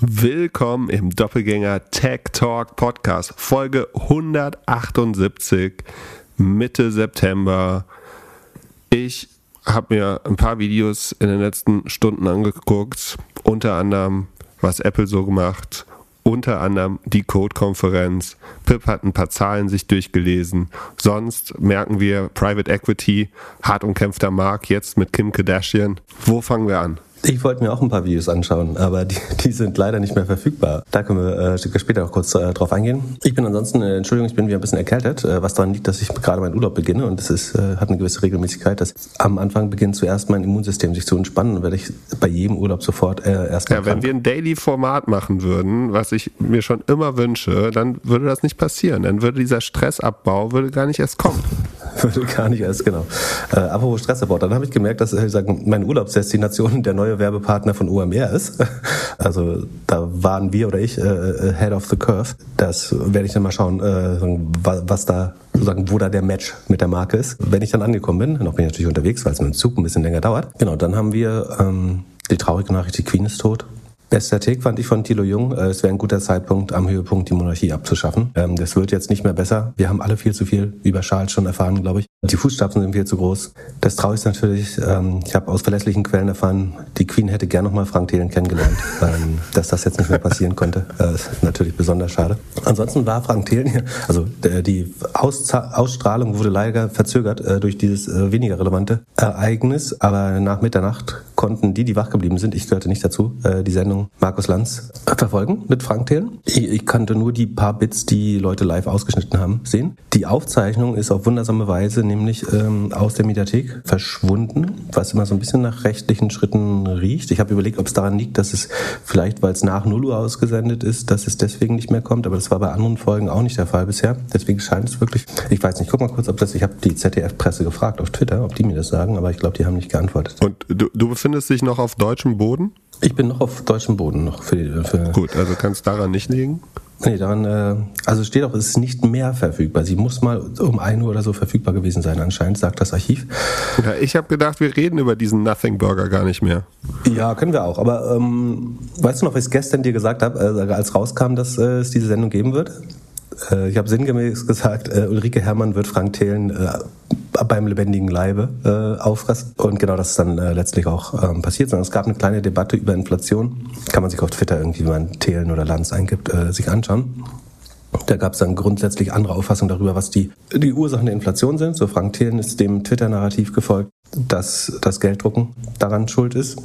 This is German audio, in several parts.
Willkommen im Doppelgänger Tech Talk Podcast, Folge 178, Mitte September. Ich habe mir ein paar Videos in den letzten Stunden angeguckt, unter anderem, was Apple so gemacht, unter anderem die Code-Konferenz. Pip hat ein paar Zahlen sich durchgelesen. Sonst merken wir Private Equity, hart umkämpfter Markt, jetzt mit Kim Kardashian. Wo fangen wir an? Ich wollte mir auch ein paar Videos anschauen, aber die, die sind leider nicht mehr verfügbar. Da können wir äh, später noch kurz äh, drauf eingehen. Ich bin ansonsten, äh, Entschuldigung, ich bin wieder ein bisschen erkältet, äh, was daran liegt, dass ich gerade meinen Urlaub beginne und es ist, äh, hat eine gewisse Regelmäßigkeit, dass am Anfang beginnt zuerst mein Immunsystem sich zu entspannen und werde ich bei jedem Urlaub sofort äh, erstmal. Ja, wenn wir ein Daily-Format machen würden, was ich mir schon immer wünsche, dann würde das nicht passieren. Dann würde dieser Stressabbau würde gar nicht erst kommen. Würde gar nicht erst, genau. Äh, apropos Stressabbau, dann habe ich gemerkt, dass ich sagen, meine Urlaubsdestination der neue Werbepartner von OMR ist. Also da waren wir oder ich äh, äh, Head of the Curve. Das werde ich dann mal schauen, äh, was da sozusagen, wo da der Match mit der Marke ist. Wenn ich dann angekommen bin, noch bin ich natürlich unterwegs, weil es mit dem Zug ein bisschen länger dauert. Genau, dann haben wir ähm, die traurige Nachricht, die Queen ist tot. Bester Take fand ich von Thilo Jung. Äh, es wäre ein guter Zeitpunkt, am Höhepunkt die Monarchie abzuschaffen. Ähm, das wird jetzt nicht mehr besser. Wir haben alle viel zu viel über Charles schon erfahren, glaube ich. Die Fußstapfen sind viel zu groß. Das traue ich natürlich. Ähm, ich habe aus verlässlichen Quellen erfahren, die Queen hätte gern nochmal Frank Thelen kennengelernt. Ähm, dass das jetzt nicht mehr passieren konnte, äh, ist natürlich besonders schade. Ansonsten war Frank Thelen hier, also die Ausstrahlung wurde leider verzögert äh, durch dieses weniger relevante Ereignis. Aber nach Mitternacht konnten die, die wach geblieben sind, ich gehörte nicht dazu, die Sendung Markus Lanz verfolgen mit Frank Thelen. Ich, ich kannte nur die paar Bits, die Leute live ausgeschnitten haben, sehen. Die Aufzeichnung ist auf wundersame Weise nämlich ähm, aus der Mediathek verschwunden, was immer so ein bisschen nach rechtlichen Schritten riecht. Ich habe überlegt, ob es daran liegt, dass es vielleicht, weil es nach 0 Uhr ausgesendet ist, dass es deswegen nicht mehr kommt, aber das war bei anderen Folgen auch nicht der Fall bisher. Deswegen scheint es wirklich, ich weiß nicht, guck mal kurz, ob das, ich habe die ZDF-Presse gefragt auf Twitter, ob die mir das sagen, aber ich glaube, die haben nicht geantwortet. Und du, du befindest dich noch auf deutschem Boden? Ich bin noch auf deutschem Boden noch für die. Für Gut, also kannst daran nicht liegen? Nee, daran, äh, also steht auch, es ist nicht mehr verfügbar. Sie muss mal um 1 Uhr oder so verfügbar gewesen sein, anscheinend, sagt das Archiv. Ja, ich habe gedacht, wir reden über diesen Nothing Burger gar nicht mehr. Ja, können wir auch. Aber ähm, weißt du noch, was ich gestern dir gesagt habe, äh, als rauskam, dass äh, es diese Sendung geben wird? Äh, ich habe sinngemäß gesagt, äh, Ulrike Herrmann wird Frank Thelen äh, beim lebendigen Leibe äh, auffressen. Und genau das ist dann äh, letztlich auch ähm, passiert. Sondern es gab eine kleine Debatte über Inflation. Kann man sich auf Twitter irgendwie, wenn man Thelen oder Lanz eingibt, äh, sich anschauen. Da gab es dann grundsätzlich andere Auffassungen darüber, was die, die Ursachen der Inflation sind. So Frank Thelen ist dem Twitter-Narrativ gefolgt, dass das Gelddrucken daran schuld ist.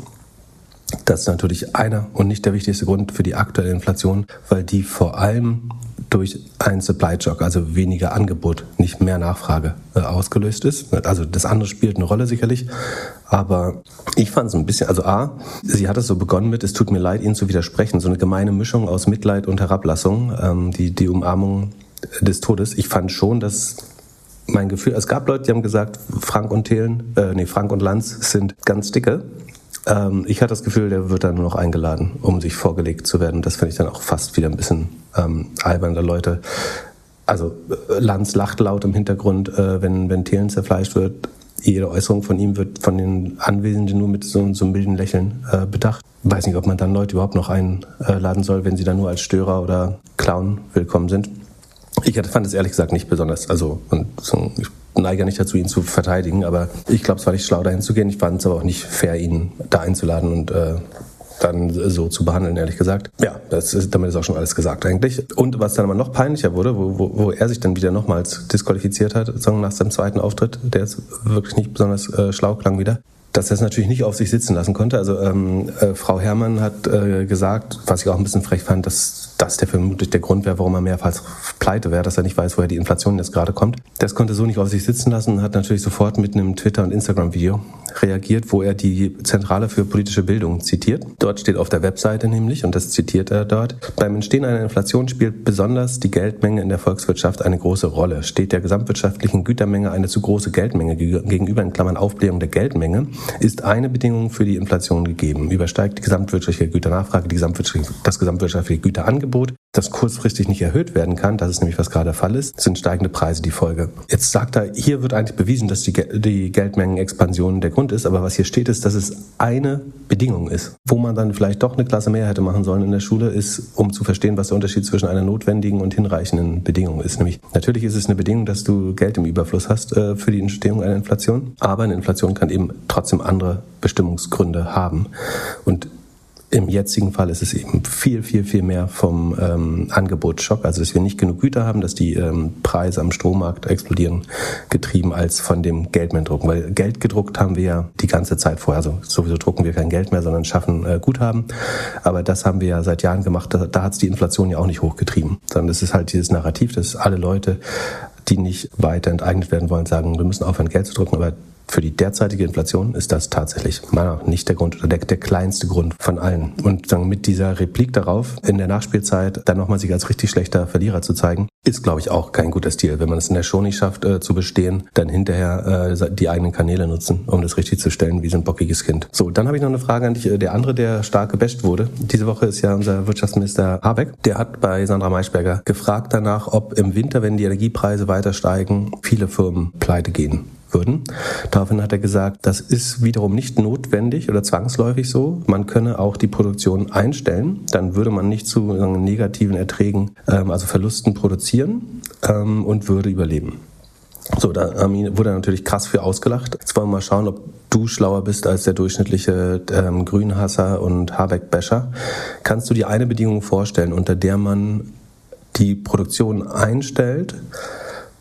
Das ist natürlich einer und nicht der wichtigste Grund für die aktuelle Inflation, weil die vor allem durch einen Supply Shock, also weniger Angebot, nicht mehr Nachfrage äh, ausgelöst ist. Also das andere spielt eine Rolle sicherlich, aber ich fand es ein bisschen, also A, sie hat es so begonnen mit, es tut mir leid, Ihnen zu widersprechen, so eine gemeine Mischung aus Mitleid und Herablassung, ähm, die, die Umarmung des Todes. Ich fand schon, dass mein Gefühl, es gab Leute, die haben gesagt, Frank und Thelen, äh, nee, Frank und Lanz sind ganz dicke. Ähm, ich hatte das Gefühl, der wird dann nur noch eingeladen, um sich vorgelegt zu werden. Das finde ich dann auch fast wieder ein bisschen ähm, albern der Leute. Also äh, Lanz lacht laut im Hintergrund, äh, wenn, wenn Thelen zerfleischt wird. Jede Äußerung von ihm wird von den Anwesenden nur mit so, so einem milden Lächeln äh, bedacht. Weiß nicht, ob man dann Leute überhaupt noch einladen soll, wenn sie dann nur als Störer oder Clown willkommen sind. Ich fand es ehrlich gesagt nicht besonders. Also, und ich neige nicht dazu, ihn zu verteidigen, aber ich glaube, es war nicht schlau, dahin zu gehen. Ich fand es aber auch nicht fair, ihn da einzuladen und äh, dann so zu behandeln, ehrlich gesagt. Ja, ist, damit ist auch schon alles gesagt eigentlich. Und was dann aber noch peinlicher wurde, wo, wo, wo er sich dann wieder nochmals disqualifiziert hat, nach seinem zweiten Auftritt, der jetzt wirklich nicht besonders äh, schlau klang wieder, dass er es natürlich nicht auf sich sitzen lassen konnte. Also ähm, äh, Frau Herrmann hat äh, gesagt, was ich auch ein bisschen frech fand, dass das der vermutlich der Grund wäre, warum er mehrfach pleite wäre, dass er nicht weiß, woher die Inflation jetzt gerade kommt. Das konnte so nicht auf sich sitzen lassen und hat natürlich sofort mit einem Twitter- und Instagram-Video reagiert, wo er die Zentrale für politische Bildung zitiert. Dort steht auf der Webseite nämlich, und das zitiert er dort, beim Entstehen einer Inflation spielt besonders die Geldmenge in der Volkswirtschaft eine große Rolle. Steht der gesamtwirtschaftlichen Gütermenge eine zu große Geldmenge gegenüber, in Klammern Aufblähung der Geldmenge, ist eine Bedingung für die Inflation gegeben. Übersteigt die gesamtwirtschaftliche Güternachfrage die gesamtwirtschaftliche, das gesamtwirtschaftliche Güterangebot, Angebot, das kurzfristig nicht erhöht werden kann, das ist nämlich was gerade der Fall ist, sind steigende Preise die Folge. Jetzt sagt er, hier wird eigentlich bewiesen, dass die, die Geldmengenexpansion der Grund ist, aber was hier steht ist, dass es eine Bedingung ist. Wo man dann vielleicht doch eine Klasse mehr hätte machen sollen in der Schule, ist, um zu verstehen, was der Unterschied zwischen einer notwendigen und hinreichenden Bedingung ist. Nämlich, natürlich ist es eine Bedingung, dass du Geld im Überfluss hast äh, für die Entstehung einer Inflation, aber eine Inflation kann eben trotzdem andere Bestimmungsgründe haben. Und im jetzigen Fall ist es eben viel, viel, viel mehr vom ähm, Angebotsschock, also dass wir nicht genug Güter haben, dass die ähm, Preise am Strommarkt explodieren, getrieben als von dem Geldmehrdrucken. Weil Geld gedruckt haben wir ja die ganze Zeit vorher. Also sowieso drucken wir kein Geld mehr, sondern schaffen äh, Guthaben. Aber das haben wir ja seit Jahren gemacht. Da, da hat es die Inflation ja auch nicht hochgetrieben. Sondern das ist halt dieses Narrativ, dass alle Leute die nicht weiter enteignet werden wollen, sagen, wir müssen aufhören, Geld zu drucken, aber für die derzeitige Inflation ist das tatsächlich meiner nicht der Grund oder der, der kleinste Grund von allen. Und dann mit dieser Replik darauf, in der Nachspielzeit dann nochmal sich als richtig schlechter Verlierer zu zeigen, ist, glaube ich, auch kein guter Stil. Wenn man es in der Show nicht schafft äh, zu bestehen, dann hinterher äh, die eigenen Kanäle nutzen, um das richtig zu stellen, wie so ein bockiges Kind. So, dann habe ich noch eine Frage an dich. Äh, der andere, der stark gebasht wurde, diese Woche ist ja unser Wirtschaftsminister Habeck. Der hat bei Sandra Maischberger gefragt danach, ob im Winter, wenn die Energiepreise weiter steigen, viele Firmen pleite gehen würden. Daraufhin hat er gesagt, das ist wiederum nicht notwendig oder zwangsläufig so. Man könne auch die Produktion einstellen, dann würde man nicht zu negativen Erträgen, ähm, also Verlusten produzieren ähm, und würde überleben. So, da wurde er natürlich krass für ausgelacht. Jetzt wollen wir mal schauen, ob du schlauer bist als der durchschnittliche ähm, Grünhasser und Habeck-Bescher. Kannst du dir eine Bedingung vorstellen, unter der man die Produktion einstellt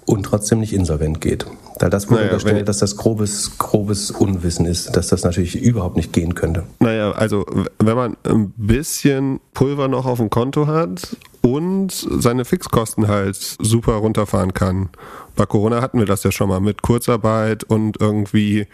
und trotzdem nicht insolvent geht? Weil das wurde naja, unterstellt, dass das grobes, grobes Unwissen ist, dass das natürlich überhaupt nicht gehen könnte. Naja, also wenn man ein bisschen Pulver noch auf dem Konto hat und seine Fixkosten halt super runterfahren kann. Bei Corona hatten wir das ja schon mal mit Kurzarbeit und irgendwie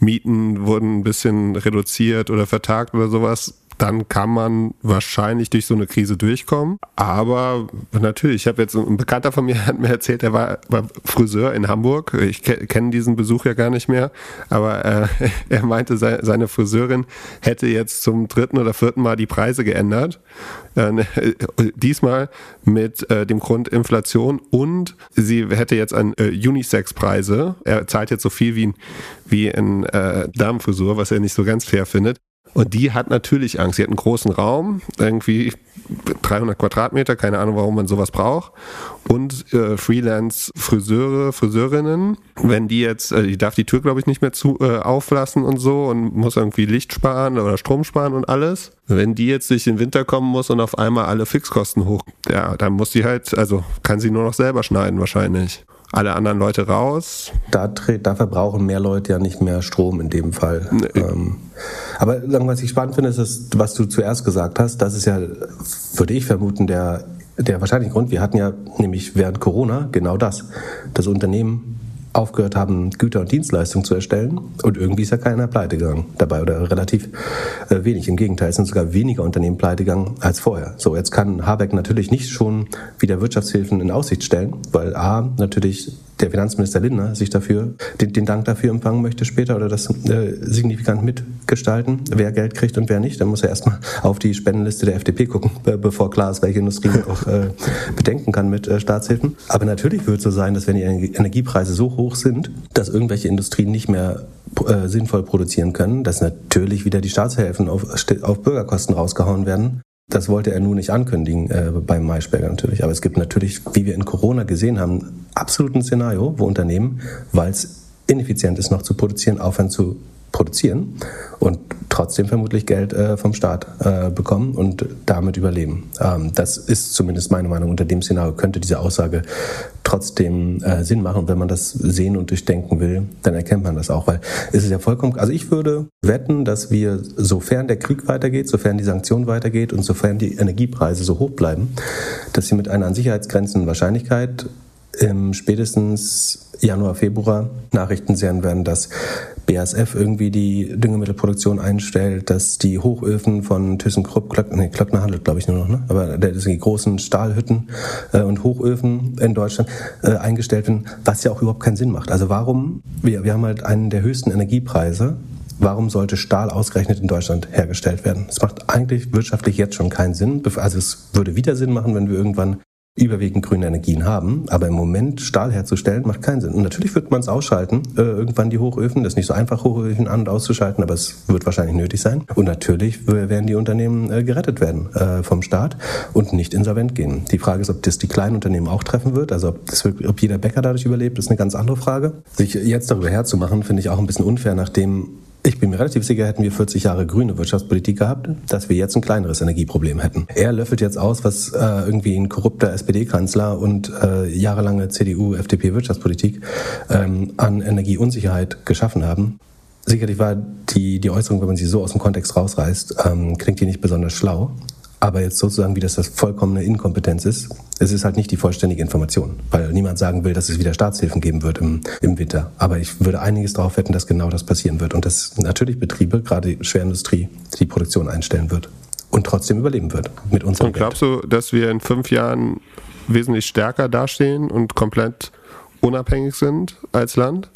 Mieten wurden ein bisschen reduziert oder vertagt oder sowas dann kann man wahrscheinlich durch so eine Krise durchkommen. Aber natürlich, ich habe jetzt ein Bekannter von mir hat mir erzählt, er war, war Friseur in Hamburg. Ich ke kenne diesen Besuch ja gar nicht mehr, aber äh, er meinte, se seine Friseurin hätte jetzt zum dritten oder vierten Mal die Preise geändert. Äh, diesmal mit äh, dem Grund Inflation und sie hätte jetzt an äh, Unisex-Preise. Er zahlt jetzt so viel wie, wie in äh, Damenfrisur, was er nicht so ganz fair findet. Und die hat natürlich Angst. Sie hat einen großen Raum, irgendwie 300 Quadratmeter, keine Ahnung, warum man sowas braucht. Und äh, Freelance-Friseure, Friseurinnen, wenn die jetzt, äh, die darf die Tür, glaube ich, nicht mehr zu, äh, auflassen und so und muss irgendwie Licht sparen oder Strom sparen und alles. Wenn die jetzt durch den Winter kommen muss und auf einmal alle Fixkosten hoch, ja, dann muss sie halt, also kann sie nur noch selber schneiden wahrscheinlich alle anderen Leute raus. Da, da verbrauchen mehr Leute ja nicht mehr Strom in dem Fall. Nee. Ähm, aber was ich spannend finde, ist, das, was du zuerst gesagt hast. Das ist ja, würde ich vermuten, der, der wahrscheinliche Grund. Wir hatten ja nämlich während Corona genau das. Das Unternehmen aufgehört haben, Güter und Dienstleistungen zu erstellen. Und irgendwie ist ja keiner pleite gegangen dabei oder relativ äh, wenig. Im Gegenteil, es sind sogar weniger Unternehmen pleite gegangen als vorher. So, jetzt kann Habeck natürlich nicht schon wieder Wirtschaftshilfen in Aussicht stellen, weil A, natürlich der Finanzminister Lindner sich dafür, den, den Dank dafür empfangen möchte später oder das äh, signifikant mitgestalten, wer Geld kriegt und wer nicht. Dann muss er erstmal auf die Spendenliste der FDP gucken, bevor klar ist, welche Industrie auch äh, bedenken kann mit äh, Staatshilfen. Aber natürlich wird es so sein, dass wenn die Energiepreise so hoch sind, dass irgendwelche Industrien nicht mehr äh, sinnvoll produzieren können, dass natürlich wieder die Staatshilfen auf, auf Bürgerkosten rausgehauen werden. Das wollte er nur nicht ankündigen äh, beim Maischberger natürlich. Aber es gibt natürlich, wie wir in Corona gesehen haben, absolut ein Szenario, wo Unternehmen, weil es ineffizient ist, noch zu produzieren, aufhören zu produzieren und trotzdem vermutlich Geld äh, vom Staat äh, bekommen und damit überleben. Ähm, das ist zumindest meine Meinung. Unter dem Szenario könnte diese Aussage trotzdem äh, Sinn machen. Und wenn man das sehen und durchdenken will, dann erkennt man das auch, weil es ist ja vollkommen, also ich würde wetten, dass wir, sofern der Krieg weitergeht, sofern die Sanktion weitergeht und sofern die Energiepreise so hoch bleiben, dass sie mit einer an Sicherheitsgrenzen Wahrscheinlichkeit im spätestens Januar, Februar Nachrichten sehen werden, dass BASF irgendwie die Düngemittelproduktion einstellt, dass die Hochöfen von ThyssenKrupp, Klöck, nee, Klöckner handelt glaube ich nur noch, ne? aber das die großen Stahlhütten äh, und Hochöfen in Deutschland äh, eingestellt werden, was ja auch überhaupt keinen Sinn macht. Also warum, wir, wir haben halt einen der höchsten Energiepreise warum sollte Stahl ausgerechnet in Deutschland hergestellt werden? Es macht eigentlich wirtschaftlich jetzt schon keinen Sinn. Also es würde wieder Sinn machen, wenn wir irgendwann überwiegend grüne Energien haben. Aber im Moment Stahl herzustellen macht keinen Sinn. Und natürlich wird man es ausschalten, äh, irgendwann die Hochöfen. Das ist nicht so einfach, Hochöfen an- und auszuschalten, aber es wird wahrscheinlich nötig sein. Und natürlich werden die Unternehmen äh, gerettet werden äh, vom Staat und nicht insolvent gehen. Die Frage ist, ob das die kleinen Unternehmen auch treffen wird. Also ob, das, ob jeder Bäcker dadurch überlebt, ist eine ganz andere Frage. Sich jetzt darüber herzumachen, finde ich auch ein bisschen unfair, nachdem ich bin mir relativ sicher, hätten wir 40 Jahre grüne Wirtschaftspolitik gehabt, dass wir jetzt ein kleineres Energieproblem hätten. Er löffelt jetzt aus, was äh, irgendwie ein korrupter SPD-Kanzler und äh, jahrelange CDU-FDP-Wirtschaftspolitik ähm, an Energieunsicherheit geschaffen haben. Sicherlich war die, die Äußerung, wenn man sie so aus dem Kontext rausreißt, ähm, klingt die nicht besonders schlau. Aber jetzt sozusagen, wie das das vollkommene Inkompetenz ist, es ist halt nicht die vollständige Information, weil niemand sagen will, dass es wieder Staatshilfen geben wird im, im Winter. Aber ich würde einiges darauf wetten, dass genau das passieren wird und dass natürlich Betriebe, gerade die Schwerindustrie, die Produktion einstellen wird und trotzdem überleben wird mit unserem Und glaubst Geld. du, dass wir in fünf Jahren wesentlich stärker dastehen und komplett unabhängig sind als Land?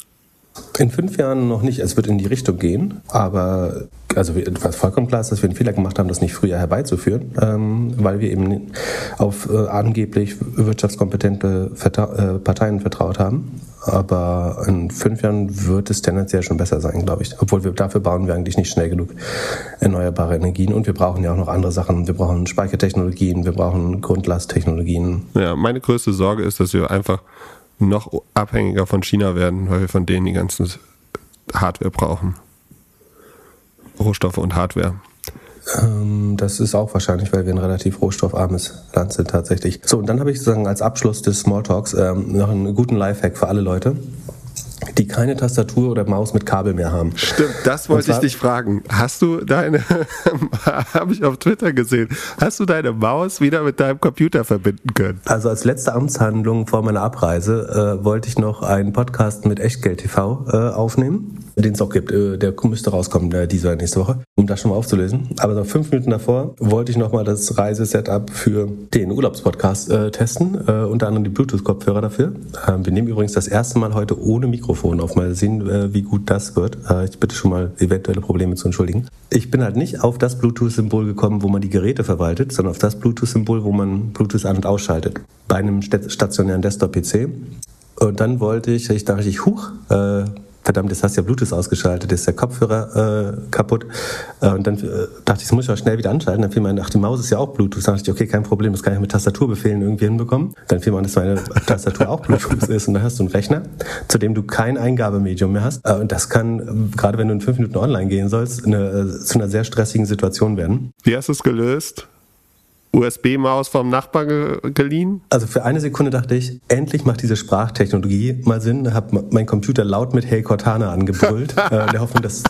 In fünf Jahren noch nicht. Es wird in die Richtung gehen, aber also was vollkommen klar ist, dass wir einen Fehler gemacht haben, das nicht früher herbeizuführen, ähm, weil wir eben auf äh, angeblich wirtschaftskompetente Vertra äh, Parteien vertraut haben. Aber in fünf Jahren wird es tendenziell schon besser sein, glaube ich. Obwohl wir dafür bauen wir eigentlich nicht schnell genug erneuerbare Energien und wir brauchen ja auch noch andere Sachen. Wir brauchen Speichertechnologien, wir brauchen Grundlasttechnologien. Ja, meine größte Sorge ist, dass wir einfach noch abhängiger von China werden, weil wir von denen die ganze Hardware brauchen. Rohstoffe und Hardware. Ähm, das ist auch wahrscheinlich, weil wir ein relativ rohstoffarmes Land sind tatsächlich. So, und dann habe ich sozusagen als Abschluss des Smalltalks ähm, noch einen guten Lifehack für alle Leute die keine Tastatur oder Maus mit Kabel mehr haben. Stimmt, das wollte ich dich fragen. Hast du deine, habe ich auf Twitter gesehen, hast du deine Maus wieder mit deinem Computer verbinden können? Also als letzte Amtshandlung vor meiner Abreise äh, wollte ich noch einen Podcast mit Echtgeld TV äh, aufnehmen, den es auch gibt. Äh, der müsste rauskommen, der diese nächste Woche, um das schon mal aufzulösen. Aber so fünf Minuten davor wollte ich noch mal das Reisesetup für den Urlaubspodcast äh, testen, äh, unter anderem die Bluetooth-Kopfhörer dafür. Ähm, wir nehmen übrigens das erste Mal heute ohne Mikrofon Mikrofon auf. Mal sehen, äh, wie gut das wird. Äh, ich bitte schon mal eventuelle Probleme zu entschuldigen. Ich bin halt nicht auf das Bluetooth-Symbol gekommen, wo man die Geräte verwaltet, sondern auf das Bluetooth-Symbol, wo man Bluetooth an- und ausschaltet. Bei einem stationären Desktop-PC. Und dann wollte ich, ich dachte ich, huch, äh, verdammt, jetzt hast du ja Bluetooth ausgeschaltet, ist der Kopfhörer äh, kaputt. Äh, und dann äh, dachte ich, das muss ich auch schnell wieder anschalten. Dann fiel mir ein, ach, die Maus ist ja auch Bluetooth. Dann dachte ich, okay, kein Problem, das kann ich mit Tastaturbefehlen irgendwie hinbekommen. Dann fiel mir an, dass meine Tastatur auch Bluetooth ist und dann hast du einen Rechner, zu dem du kein Eingabemedium mehr hast. Äh, und das kann, gerade wenn du in fünf Minuten online gehen sollst, eine, äh, zu einer sehr stressigen Situation werden. Wie hast du es gelöst? USB-Maus vom Nachbar ge geliehen? Also für eine Sekunde dachte ich, endlich macht diese Sprachtechnologie mal Sinn. Habe mein Computer laut mit Hey Cortana angebrüllt, äh, in der Hoffnung, dass,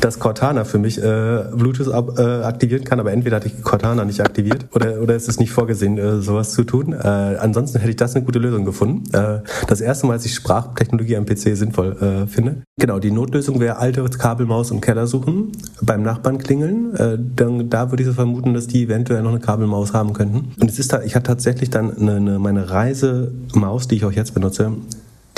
dass Cortana für mich äh, Bluetooth ab, äh, aktivieren kann. Aber entweder hatte ich Cortana nicht aktiviert oder, oder ist es nicht vorgesehen, äh, sowas zu tun. Äh, ansonsten hätte ich das eine gute Lösung gefunden. Äh, das erste Mal, dass ich Sprachtechnologie am PC sinnvoll äh, finde. Genau, die Notlösung wäre alte Kabelmaus im Keller suchen, beim Nachbarn klingeln. Äh, dann, da würde ich so vermuten, dass die eventuell noch eine Kabel Maus haben könnten. Und es ist da, ich hatte tatsächlich dann eine, eine, meine Reisemaus, die ich auch jetzt benutze,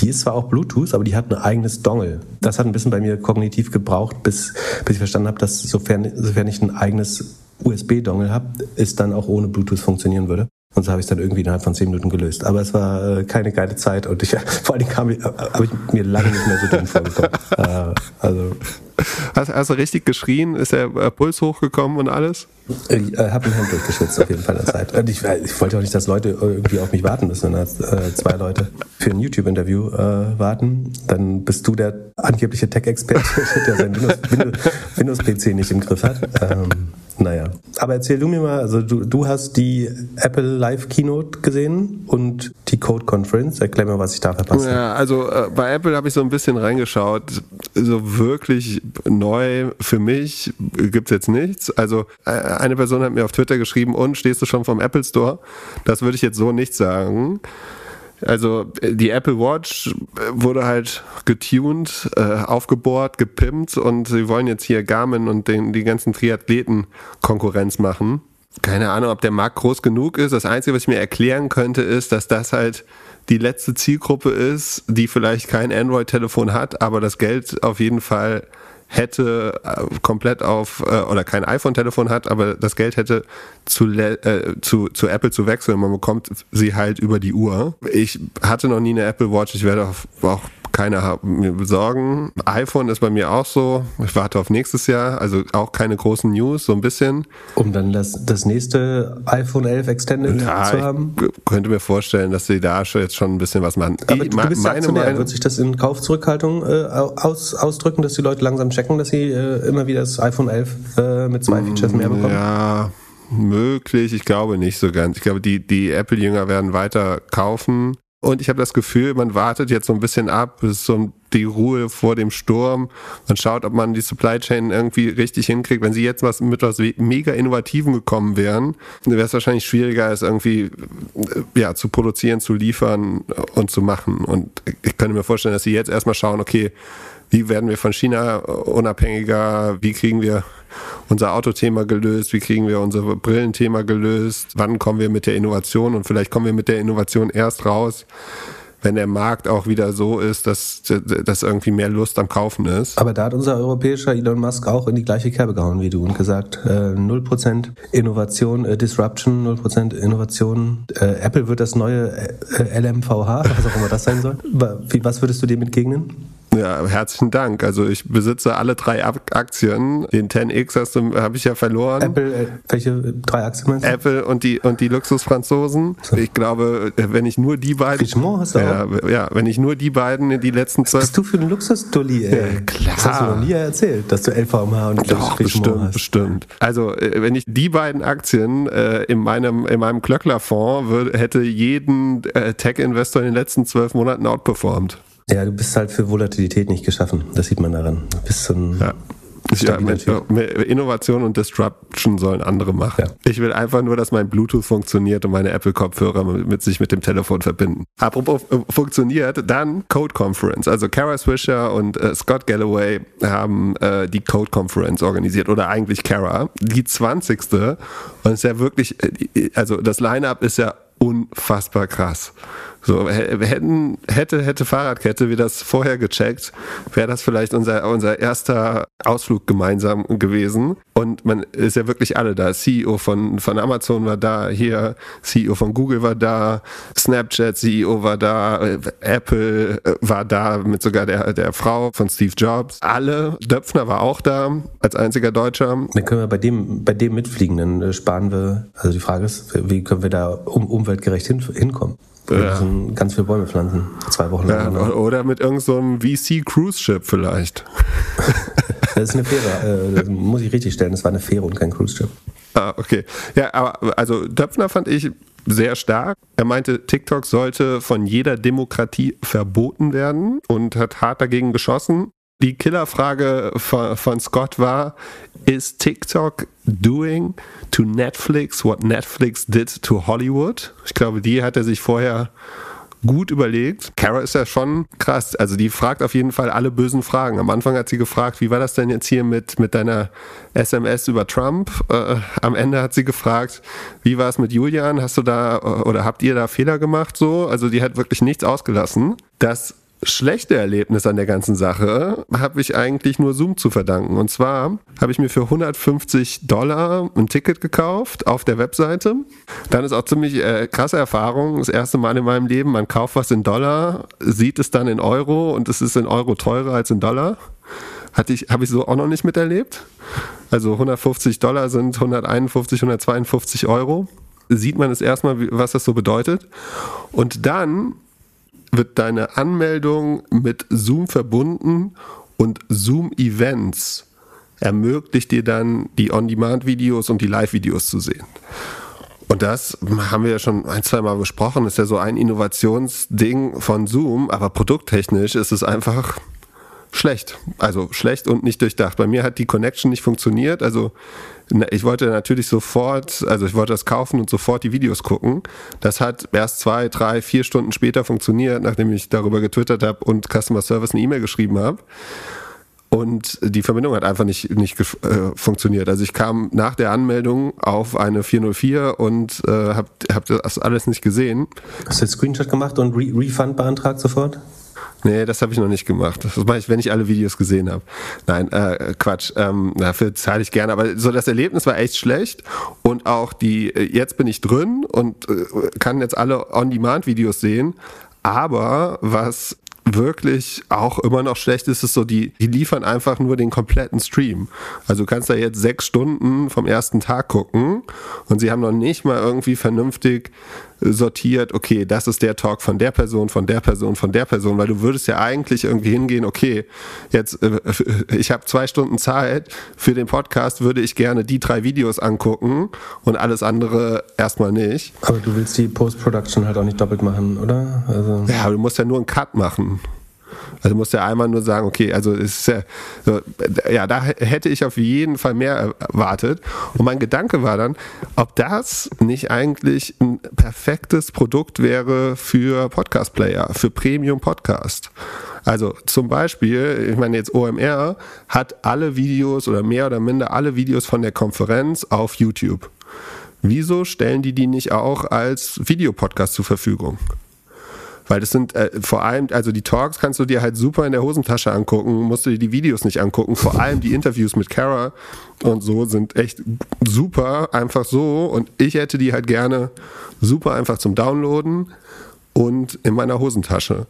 die ist zwar auch Bluetooth, aber die hat ein eigenes Dongle. Das hat ein bisschen bei mir kognitiv gebraucht, bis, bis ich verstanden habe, dass sofern, sofern ich ein eigenes USB-Dongle habe, es dann auch ohne Bluetooth funktionieren würde. Und so habe ich es dann irgendwie innerhalb von zehn Minuten gelöst. Aber es war äh, keine geile Zeit und ich, vor allem kam ich, äh, habe ich mir lange nicht mehr so dumm vorgekommen. äh, also. Hast, hast, du richtig geschrien? Ist der äh, Puls hochgekommen und alles? Ich äh, habe ein Hemd durchgeschwitzt auf jeden Fall in der Zeit. Und ich, ich, wollte auch nicht, dass Leute irgendwie auf mich warten müssen, wenn äh, zwei Leute für ein YouTube-Interview äh, warten. Dann bist du der angebliche Tech-Experte, der sein Windows-PC Windows, Windows nicht im Griff hat. Ähm, naja. Aber erzähl du mir mal, also du, du hast die Apple Live Keynote gesehen und die Code Conference. Erklär mir, was ich da verpasst habe. Ja, also äh, bei Apple habe ich so ein bisschen reingeschaut. So wirklich neu für mich gibt es jetzt nichts. Also äh, eine Person hat mir auf Twitter geschrieben, und stehst du schon vom Apple Store? Das würde ich jetzt so nicht sagen. Also die Apple Watch wurde halt getuned, äh, aufgebohrt, gepimpt und sie wollen jetzt hier Garmin und den, die ganzen Triathleten Konkurrenz machen. Keine Ahnung, ob der Markt groß genug ist. Das Einzige, was ich mir erklären könnte, ist, dass das halt die letzte Zielgruppe ist, die vielleicht kein Android-Telefon hat, aber das Geld auf jeden Fall hätte äh, komplett auf äh, oder kein iPhone-Telefon hat, aber das Geld hätte zu, äh, zu, zu Apple zu wechseln. Man bekommt sie halt über die Uhr. Ich hatte noch nie eine Apple Watch. Ich werde auch, auch keine mir besorgen. iPhone ist bei mir auch so. Ich warte auf nächstes Jahr, also auch keine großen News, so ein bisschen. Um dann das, das nächste iPhone 11 Extended ja, zu haben? Ich könnte mir vorstellen, dass sie da schon jetzt schon ein bisschen was machen. Aber ich, du bist meine Meinung, wird sich das in Kaufzurückhaltung äh, aus, ausdrücken, dass die Leute langsam checken, dass sie äh, immer wieder das iPhone 11 äh, mit zwei Features mehr bekommen? Ja, möglich. Ich glaube nicht so ganz. Ich glaube, die, die Apple-Jünger werden weiter kaufen. Und ich habe das Gefühl, man wartet jetzt so ein bisschen ab, bis so die Ruhe vor dem Sturm. Man schaut, ob man die Supply Chain irgendwie richtig hinkriegt. Wenn sie jetzt was mit was mega Innovativen gekommen wären, wäre es wahrscheinlich schwieriger, es irgendwie äh, ja, zu produzieren, zu liefern und zu machen. Und ich könnte mir vorstellen, dass sie jetzt erstmal schauen, okay, wie werden wir von China unabhängiger, wie kriegen wir unser Autothema gelöst, wie kriegen wir unser Brillenthema gelöst, wann kommen wir mit der Innovation und vielleicht kommen wir mit der Innovation erst raus, wenn der Markt auch wieder so ist, dass, dass irgendwie mehr Lust am Kaufen ist. Aber da hat unser europäischer Elon Musk auch in die gleiche Kerbe gehauen wie du und gesagt, äh, 0% Innovation, äh, Disruption, 0% Innovation. Äh, Apple wird das neue äh, LMVH, was auch immer das sein soll. Was würdest du dem entgegnen? Ja, herzlichen Dank. Also ich besitze alle drei Aktien. Den 10x hast du, habe ich ja verloren. Apple, äh, welche drei Aktien meinst du? Apple und die und die Luxusfranzosen. So. Ich glaube, wenn ich nur die beiden. Richemont hast du ja, auch? ja, wenn ich nur die beiden in die letzten zwölf. Bist du für ein Luxusdulli, ey? Ja, klar. Das hast du noch nie erzählt, dass du LVMH und Doch, bestimmt, hast. bestimmt. Also äh, wenn ich die beiden Aktien äh, in meinem in meinem Klöckler-Fonds hätte jeden äh, Tech-Investor in den letzten zwölf Monaten outperformed. Ja, du bist halt für Volatilität nicht geschaffen. Das sieht man daran. Du bist so ein ja. Ja, mit, mit Innovation und Disruption sollen andere machen. Ja. Ich will einfach nur, dass mein Bluetooth funktioniert und meine Apple-Kopfhörer mit, mit, sich mit dem Telefon verbinden. Apropos äh, funktioniert, dann Code Conference. Also Kara Swisher und äh, Scott Galloway haben äh, die Code Conference organisiert oder eigentlich Kara, die 20. Und es ist ja wirklich, äh, also das Line-up ist ja unfassbar krass. So, hätten, hätte, hätte Fahrradkette wir das vorher gecheckt, wäre das vielleicht unser, unser erster Ausflug gemeinsam gewesen. Und man ist ja wirklich alle da. CEO von, von Amazon war da, hier, CEO von Google war da, Snapchat CEO war da, Apple äh, war da mit sogar der, der Frau von Steve Jobs. Alle, Döpfner war auch da, als einziger Deutscher. Dann können wir bei dem, bei dem mitfliegen, dann äh, sparen wir, also die Frage ist, wie können wir da um, umweltgerecht hin, hinkommen? Ja. ganz viele Bäume pflanzen, zwei Wochen lang. Ja, oder mit irgendeinem so VC Cruise Ship vielleicht. das ist eine Fähre, äh, muss ich richtig stellen, das war eine Fähre und kein Cruise Ship. Ah, okay. Ja, aber also Döpfner fand ich sehr stark. Er meinte, TikTok sollte von jeder Demokratie verboten werden und hat hart dagegen geschossen. Die Killerfrage von, von Scott war, is TikTok doing to Netflix what Netflix did to Hollywood? Ich glaube, die hat er sich vorher gut überlegt. Kara ist ja schon krass. Also die fragt auf jeden Fall alle bösen Fragen. Am Anfang hat sie gefragt, wie war das denn jetzt hier mit, mit deiner SMS über Trump? Äh, am Ende hat sie gefragt, wie war es mit Julian? Hast du da oder habt ihr da Fehler gemacht? So, also die hat wirklich nichts ausgelassen. Das schlechte Erlebnis an der ganzen Sache habe ich eigentlich nur Zoom zu verdanken. Und zwar habe ich mir für 150 Dollar ein Ticket gekauft auf der Webseite. Dann ist auch ziemlich äh, krasse Erfahrung. Das erste Mal in meinem Leben, man kauft was in Dollar, sieht es dann in Euro und es ist in Euro teurer als in Dollar. Hatte ich, habe ich so auch noch nicht miterlebt. Also 150 Dollar sind 151, 152 Euro. Sieht man es erstmal, was das so bedeutet. Und dann wird deine Anmeldung mit Zoom verbunden und Zoom Events ermöglicht dir dann die On-Demand-Videos und die Live-Videos zu sehen. Und das haben wir ja schon ein, zwei Mal besprochen, ist ja so ein Innovationsding von Zoom, aber produkttechnisch ist es einfach schlecht. Also schlecht und nicht durchdacht. Bei mir hat die Connection nicht funktioniert. Also ich wollte natürlich sofort, also ich wollte das kaufen und sofort die Videos gucken. Das hat erst zwei, drei, vier Stunden später funktioniert, nachdem ich darüber getwittert habe und Customer Service eine E-Mail geschrieben habe. Und die Verbindung hat einfach nicht, nicht äh, funktioniert. Also ich kam nach der Anmeldung auf eine 404 und äh, habe hab das alles nicht gesehen. Hast du einen Screenshot gemacht und Re Refund beantragt sofort? Nee, das habe ich noch nicht gemacht. Das mache ich, wenn ich alle Videos gesehen habe. Nein, äh, Quatsch. Ähm, dafür zahle ich gerne. Aber so das Erlebnis war echt schlecht. Und auch die, äh, jetzt bin ich drin und äh, kann jetzt alle On-Demand-Videos sehen. Aber was wirklich auch immer noch schlecht ist, ist so, die, die liefern einfach nur den kompletten Stream. Also du kannst da jetzt sechs Stunden vom ersten Tag gucken und sie haben noch nicht mal irgendwie vernünftig sortiert, okay, das ist der Talk von der Person, von der Person, von der Person, weil du würdest ja eigentlich irgendwie hingehen, okay, jetzt, äh, ich habe zwei Stunden Zeit, für den Podcast würde ich gerne die drei Videos angucken und alles andere erstmal nicht. Aber du willst die Post-Production halt auch nicht doppelt machen, oder? Also ja, aber du musst ja nur einen Cut machen. Also muss der einmal nur sagen, okay, also ist ja, so, ja, da hätte ich auf jeden Fall mehr erwartet. Und mein Gedanke war dann, ob das nicht eigentlich ein perfektes Produkt wäre für Podcast-Player, für Premium-Podcast. Also zum Beispiel, ich meine jetzt OMR hat alle Videos oder mehr oder minder alle Videos von der Konferenz auf YouTube. Wieso stellen die die nicht auch als Videopodcast zur Verfügung? Weil das sind äh, vor allem, also die Talks kannst du dir halt super in der Hosentasche angucken, musst du dir die Videos nicht angucken. Vor allem die Interviews mit Kara und so sind echt super, einfach so. Und ich hätte die halt gerne super einfach zum Downloaden und in meiner Hosentasche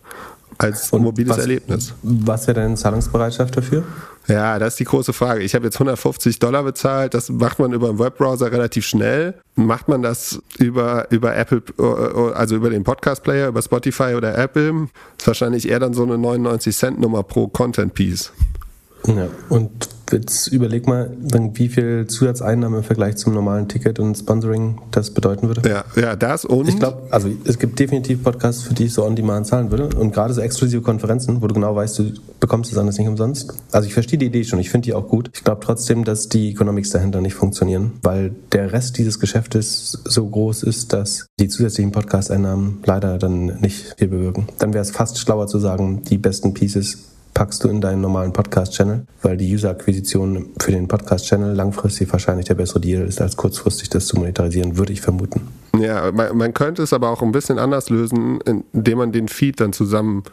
als und mobiles was, Erlebnis. Was wäre deine Zahlungsbereitschaft dafür? Ja, das ist die große Frage. Ich habe jetzt 150 Dollar bezahlt. Das macht man über einen Webbrowser relativ schnell. Macht man das über, über Apple, also über den Podcast-Player, über Spotify oder Apple, ist wahrscheinlich eher dann so eine 99 Cent Nummer pro Content Piece. Ja, und Jetzt überleg mal, wie viel Zusatzeinnahmen im Vergleich zum normalen Ticket und Sponsoring das bedeuten würde. Ja, ja das und. Ich glaube, also es gibt definitiv Podcasts, für die ich so on demand zahlen würde. Und gerade so exklusive Konferenzen, wo du genau weißt, du bekommst es anders nicht umsonst. Also ich verstehe die Idee schon, ich finde die auch gut. Ich glaube trotzdem, dass die Economics dahinter nicht funktionieren, weil der Rest dieses Geschäftes so groß ist, dass die zusätzlichen Podcast-Einnahmen leider dann nicht viel bewirken. Dann wäre es fast schlauer zu sagen, die besten Pieces packst du in deinen normalen Podcast-Channel, weil die User-Akquisition für den Podcast-Channel langfristig wahrscheinlich der bessere Deal ist, als kurzfristig das zu monetarisieren, würde ich vermuten. Ja, man, man könnte es aber auch ein bisschen anders lösen, indem man den Feed dann zusammen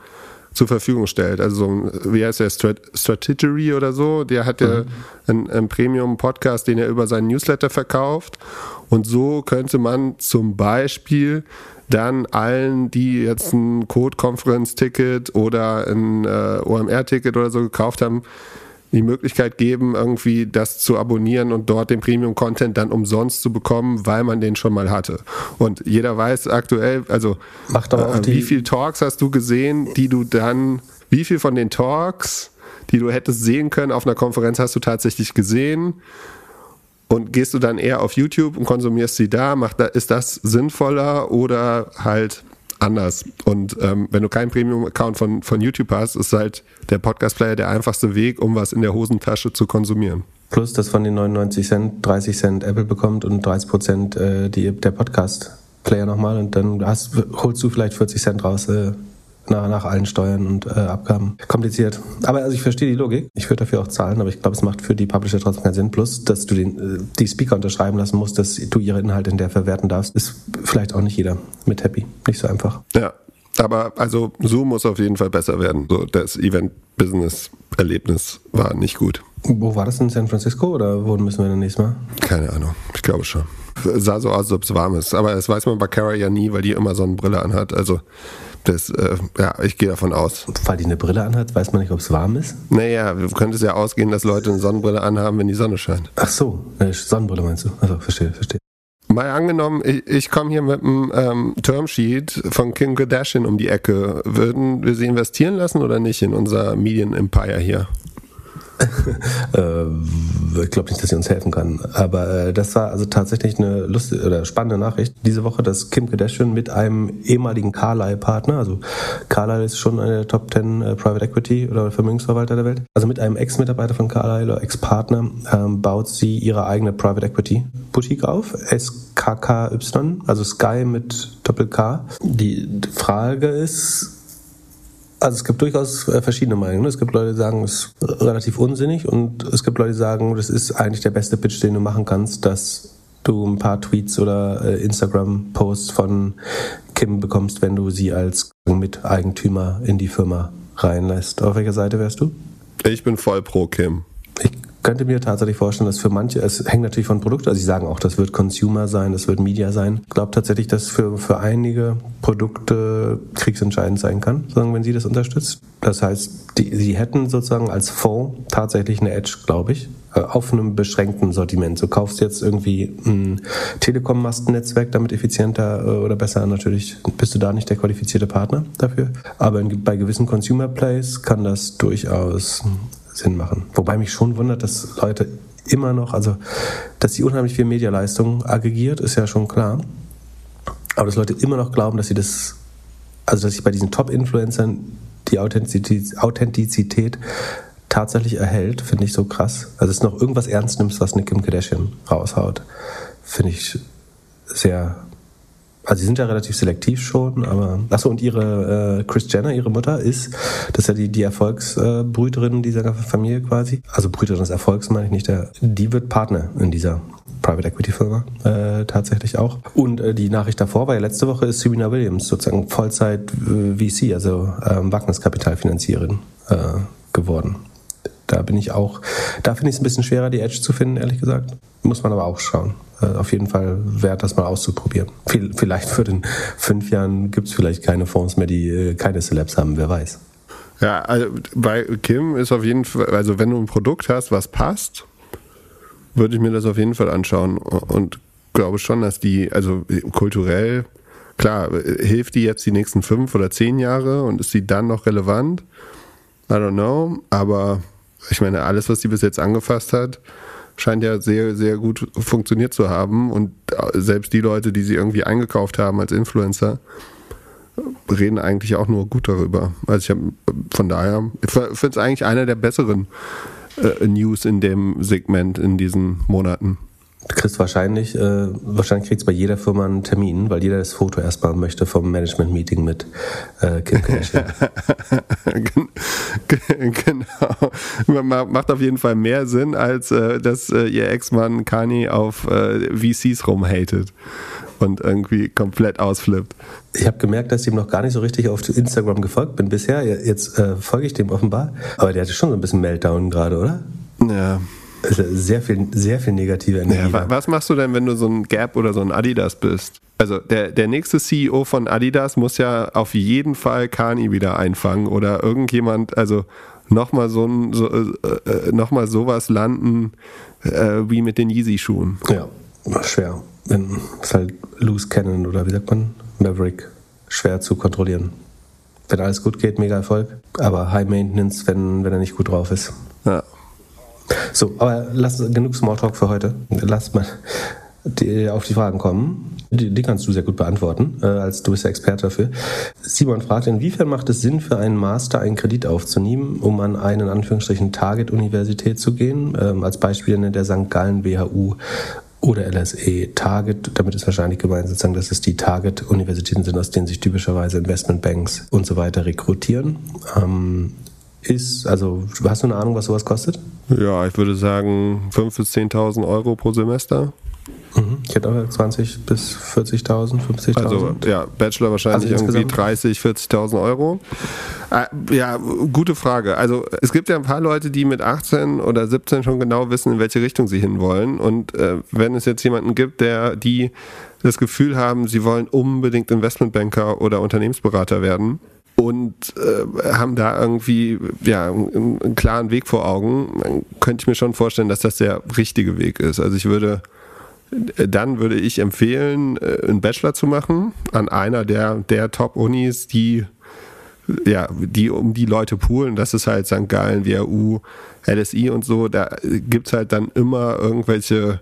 zur Verfügung stellt. Also wie heißt der Strategy oder so, der hat ja mhm. einen, einen Premium-Podcast, den er über seinen Newsletter verkauft. Und so könnte man zum Beispiel dann allen, die jetzt ein Code-Conference-Ticket oder ein äh, OMR-Ticket oder so gekauft haben, die Möglichkeit geben, irgendwie das zu abonnieren und dort den Premium-Content dann umsonst zu bekommen, weil man den schon mal hatte. Und jeder weiß aktuell, also äh, wie viele Talks hast du gesehen, die du dann, wie viel von den Talks, die du hättest sehen können auf einer Konferenz, hast du tatsächlich gesehen? Und gehst du dann eher auf YouTube und konsumierst sie da? Macht da ist das sinnvoller oder halt anders? Und ähm, wenn du keinen Premium-Account von, von YouTube hast, ist halt der Podcast-Player der einfachste Weg, um was in der Hosentasche zu konsumieren. Plus, dass von den 99 Cent 30 Cent Apple bekommt und 30 Prozent äh, der Podcast-Player nochmal und dann hast, holst du vielleicht 40 Cent raus. Äh, nach, nach allen Steuern und äh, Abgaben. Kompliziert. Aber also ich verstehe die Logik. Ich würde dafür auch zahlen, aber ich glaube, es macht für die Publisher trotzdem keinen Sinn. Plus, dass du den, äh, die Speaker unterschreiben lassen musst, dass du ihre Inhalte in der verwerten darfst, ist vielleicht auch nicht jeder mit happy. Nicht so einfach. Ja. Aber also Zoom muss auf jeden Fall besser werden. So, das Event-Business-Erlebnis war nicht gut. Wo war das in San Francisco oder wo müssen wir denn nächstes Mal? Keine Ahnung. Ich glaube schon. Sah so aus, als ob es warm ist. Aber das weiß man bei Kara ja nie, weil die immer so eine Brille anhat. Also das, äh, ja, ich gehe davon aus. Weil die eine Brille anhat, weiß man nicht, ob es warm ist? Naja, du könntest ja ausgehen, dass Leute eine Sonnenbrille anhaben, wenn die Sonne scheint. Ach so, eine Sonnenbrille meinst du? Also verstehe, verstehe. Mal angenommen, ich, ich komme hier mit einem ähm, Termsheet von Kim Kardashian um die Ecke. Würden wir sie investieren lassen oder nicht in unser Medien-Empire hier? Äh, ich glaube nicht, dass sie uns helfen kann. Aber äh, das war also tatsächlich eine lustige oder spannende Nachricht diese Woche, dass Kim Kardashian mit einem ehemaligen Carlyle-Partner, also Carlyle ist schon eine der Top 10 äh, Private Equity oder Vermögensverwalter der Welt, also mit einem Ex-Mitarbeiter von Carlyle oder Ex-Partner ähm, baut sie ihre eigene Private Equity Boutique auf, SKKY, also Sky mit Doppel-K. Die Frage ist, also es gibt durchaus äh, verschiedene Meinungen. Es gibt Leute, die sagen, es ist relativ unsinnig und es gibt Leute, die sagen, das ist eigentlich der beste Pitch, den du machen kannst, dass du ein paar Tweets oder äh, Instagram-Posts von Kim bekommst, wenn du sie als Miteigentümer in die Firma reinlässt. Auf welcher Seite wärst du? Ich bin voll pro Kim. Ich könnte mir tatsächlich vorstellen, dass für manche, es hängt natürlich von Produkt, also sie sagen auch, das wird Consumer sein, das wird Media sein. Ich glaube tatsächlich, dass für, für einige Produkte kriegsentscheidend sein kann, wenn sie das unterstützt. Das heißt, die, sie hätten sozusagen als Fonds tatsächlich eine Edge, glaube ich, äh, auf einem beschränkten Sortiment. Du kaufst jetzt irgendwie ein Telekom-Mastennetzwerk damit effizienter äh, oder besser, natürlich bist du da nicht der qualifizierte Partner dafür. Aber bei gewissen Consumer Plays kann das durchaus Sinn machen. Wobei mich schon wundert, dass Leute immer noch, also dass sie unheimlich viel Medialeistung aggregiert, ist ja schon klar. Aber dass Leute immer noch glauben, dass sie das, also dass sich bei diesen Top-Influencern die Authentizität, Authentizität tatsächlich erhält, finde ich so krass. Also dass du noch irgendwas ernst nimmst, was Nick Kim Kardashian raushaut, finde ich sehr also sie sind ja relativ selektiv schon, aber achso, und ihre äh, Chris Jenner, ihre Mutter, ist, das ist ja die, die Erfolgsbrüterin dieser Familie quasi. Also Brüterin des Erfolgs meine ich nicht, der, die wird Partner in dieser Private Equity Firma äh, tatsächlich auch. Und äh, die Nachricht davor war ja letzte Woche ist Serena Williams sozusagen Vollzeit äh, VC, also ähm, Wagniskapitalfinanziererin äh, geworden. Da bin ich auch, da finde ich es ein bisschen schwerer, die Edge zu finden, ehrlich gesagt. Muss man aber auch schauen. Äh, auf jeden Fall wert, das mal auszuprobieren. Vielleicht für den fünf Jahren gibt es vielleicht keine Fonds mehr, die äh, keine Celebs haben, wer weiß. Ja, also bei Kim ist auf jeden Fall, also wenn du ein Produkt hast, was passt, würde ich mir das auf jeden Fall anschauen und glaube schon, dass die, also kulturell, klar, hilft die jetzt die nächsten fünf oder zehn Jahre und ist die dann noch relevant? I don't know, aber ich meine, alles, was sie bis jetzt angefasst hat, scheint ja sehr, sehr gut funktioniert zu haben. Und selbst die Leute, die sie irgendwie eingekauft haben als Influencer, reden eigentlich auch nur gut darüber. Also ich habe von daher, ich finde es eigentlich einer der besseren äh, News in dem Segment in diesen Monaten. Du kriegst wahrscheinlich, äh, wahrscheinlich kriegst bei jeder Firma einen Termin, weil jeder das Foto erstmal möchte vom Management-Meeting mit äh, Kim Kardashian. genau. Macht auf jeden Fall mehr Sinn, als äh, dass äh, ihr Ex-Mann Kanye auf äh, VCs rumhatet und irgendwie komplett ausflippt. Ich habe gemerkt, dass ich ihm noch gar nicht so richtig auf Instagram gefolgt bin bisher. Jetzt äh, folge ich dem offenbar. Aber der hatte schon so ein bisschen Meltdown gerade, oder? Ja. Sehr viel, sehr viel negative Energie. Ja, was machst du denn, wenn du so ein Gap oder so ein Adidas bist? Also der, der nächste CEO von Adidas muss ja auf jeden Fall Kani wieder einfangen oder irgendjemand, also nochmal so ein, so, äh, äh noch sowas landen äh, wie mit den Yeezy-Schuhen. Ja, schwer. Wenn es halt Loose Cannon oder wie sagt man? Maverick. Schwer zu kontrollieren. Wenn alles gut geht, mega Erfolg. Aber High Maintenance, wenn, wenn er nicht gut drauf ist. Ja. So, aber lass genug Smalltalk für heute. Lass mal die, auf die Fragen kommen. Die, die, kannst du sehr gut beantworten, äh, als du bist der Experte dafür. Simon fragt, inwiefern macht es Sinn für einen Master einen Kredit aufzunehmen, um an eine in Anführungsstrichen Target-Universität zu gehen? Ähm, als Beispiel nennt der St. Gallen WHU oder LSE Target. Damit ist wahrscheinlich gemeint sozusagen, dass es die Target-Universitäten sind, aus denen sich typischerweise Investmentbanks und so weiter rekrutieren. Ähm, ist, also hast du eine Ahnung, was sowas kostet? Ja, ich würde sagen 5.000 bis 10.000 Euro pro Semester. Mhm. Ich hätte auch 20 bis 40.000, 50.000. Also ja, Bachelor wahrscheinlich also irgendwie 30, 40.000 Euro. Äh, ja, gute Frage. Also es gibt ja ein paar Leute, die mit 18 oder 17 schon genau wissen, in welche Richtung sie hinwollen. Und äh, wenn es jetzt jemanden gibt, der die das Gefühl haben, sie wollen unbedingt Investmentbanker oder Unternehmensberater werden, und äh, haben da irgendwie ja, einen, einen, klaren Weg vor Augen, dann könnte ich mir schon vorstellen, dass das der richtige Weg ist. Also ich würde, dann würde ich empfehlen, äh, einen Bachelor zu machen an einer der, der Top-Unis, die ja, die um die Leute poolen, das ist halt St. Gallen, WHU, LSI und so, da gibt es halt dann immer irgendwelche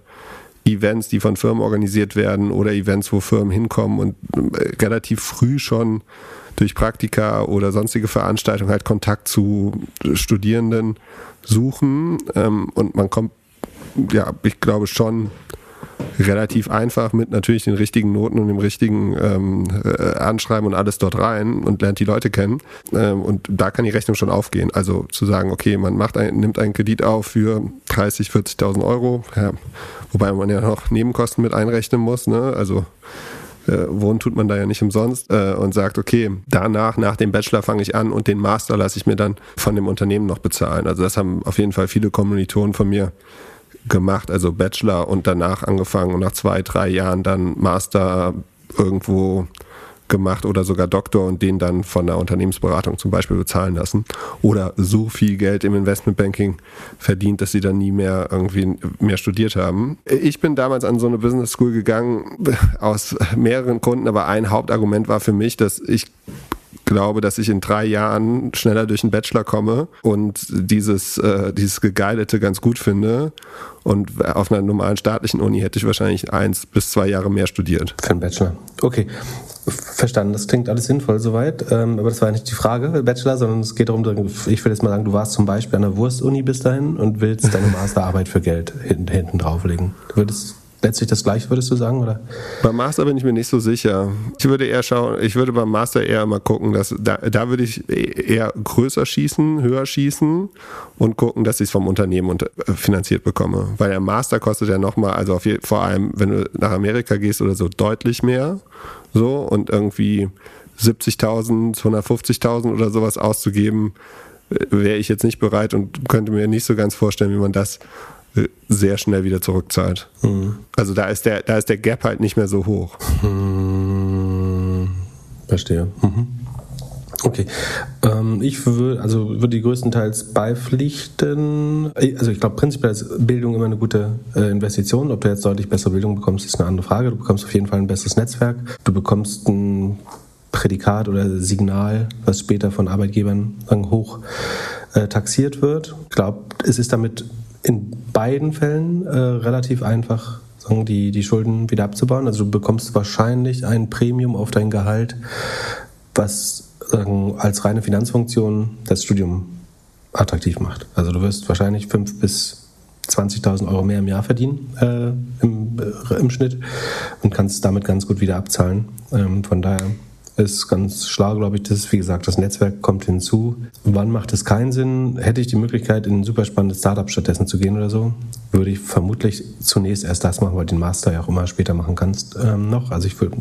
Events, die von Firmen organisiert werden oder Events, wo Firmen hinkommen und äh, relativ früh schon durch Praktika oder sonstige Veranstaltungen halt Kontakt zu Studierenden suchen. Ähm, und man kommt, ja, ich glaube schon relativ einfach mit natürlich den richtigen Noten und dem richtigen ähm, äh, Anschreiben und alles dort rein und lernt die Leute kennen. Ähm, und da kann die Rechnung schon aufgehen. Also zu sagen, okay, man macht ein, nimmt einen Kredit auf für 30, 40.000 Euro, ja, wobei man ja noch Nebenkosten mit einrechnen muss. Ne? Also äh, wohnen tut man da ja nicht umsonst äh, und sagt, okay, danach, nach dem Bachelor fange ich an und den Master lasse ich mir dann von dem Unternehmen noch bezahlen. Also das haben auf jeden Fall viele Kommilitonen von mir gemacht, also Bachelor und danach angefangen und nach zwei, drei Jahren dann Master irgendwo gemacht oder sogar Doktor und den dann von der Unternehmensberatung zum Beispiel bezahlen lassen oder so viel Geld im Investmentbanking verdient, dass sie dann nie mehr irgendwie mehr studiert haben. Ich bin damals an so eine Business School gegangen aus mehreren Gründen, aber ein Hauptargument war für mich, dass ich glaube, dass ich in drei Jahren schneller durch den Bachelor komme und dieses, äh, dieses Geguidete ganz gut finde. Und auf einer normalen staatlichen Uni hätte ich wahrscheinlich eins bis zwei Jahre mehr studiert. Kein Bachelor. Okay. Verstanden, das klingt alles sinnvoll soweit, ähm, aber das war nicht die Frage, Bachelor, sondern es geht darum, ich will jetzt mal sagen, du warst zum Beispiel an der Wurstuni bis dahin und willst deine Masterarbeit für Geld hinten, hinten drauflegen. Du würdest letztlich das gleiche, würdest du sagen, oder? Beim Master bin ich mir nicht so sicher. Ich würde eher schauen, ich würde beim Master eher mal gucken, dass da, da würde ich eher größer schießen, höher schießen und gucken, dass ich es vom Unternehmen unter, äh, finanziert bekomme. Weil der Master kostet ja nochmal, also auf, vor allem, wenn du nach Amerika gehst oder so, deutlich mehr. So und irgendwie 70.000, 150.000 oder sowas auszugeben, äh, wäre ich jetzt nicht bereit und könnte mir nicht so ganz vorstellen, wie man das sehr schnell wieder zurückzahlt. Mhm. Also da ist der, da ist der Gap halt nicht mehr so hoch. Mhm. Verstehe. Mhm. Okay. Ähm, ich würde, also würde die größtenteils beipflichten. Also ich glaube prinzipiell ist Bildung immer eine gute äh, Investition. Ob du jetzt deutlich bessere Bildung bekommst, ist eine andere Frage. Du bekommst auf jeden Fall ein besseres Netzwerk. Du bekommst ein Prädikat oder Signal, was später von Arbeitgebern hoch äh, taxiert wird. Ich glaube, es ist damit in beiden Fällen äh, relativ einfach, sagen, die, die Schulden wieder abzubauen. Also du bekommst wahrscheinlich ein Premium auf dein Gehalt, was sagen, als reine Finanzfunktion das Studium attraktiv macht. Also du wirst wahrscheinlich fünf bis 20.000 Euro mehr im Jahr verdienen äh, im, äh, im Schnitt und kannst damit ganz gut wieder abzahlen. Ähm, von daher ist ganz schlau, glaube ich. Das wie gesagt, das Netzwerk kommt hinzu. Wann macht es keinen Sinn? Hätte ich die Möglichkeit, in ein super spannendes Startup stattdessen zu gehen oder so, würde ich vermutlich zunächst erst das machen, weil den Master ja auch immer später machen kannst ähm, noch. Also ich würde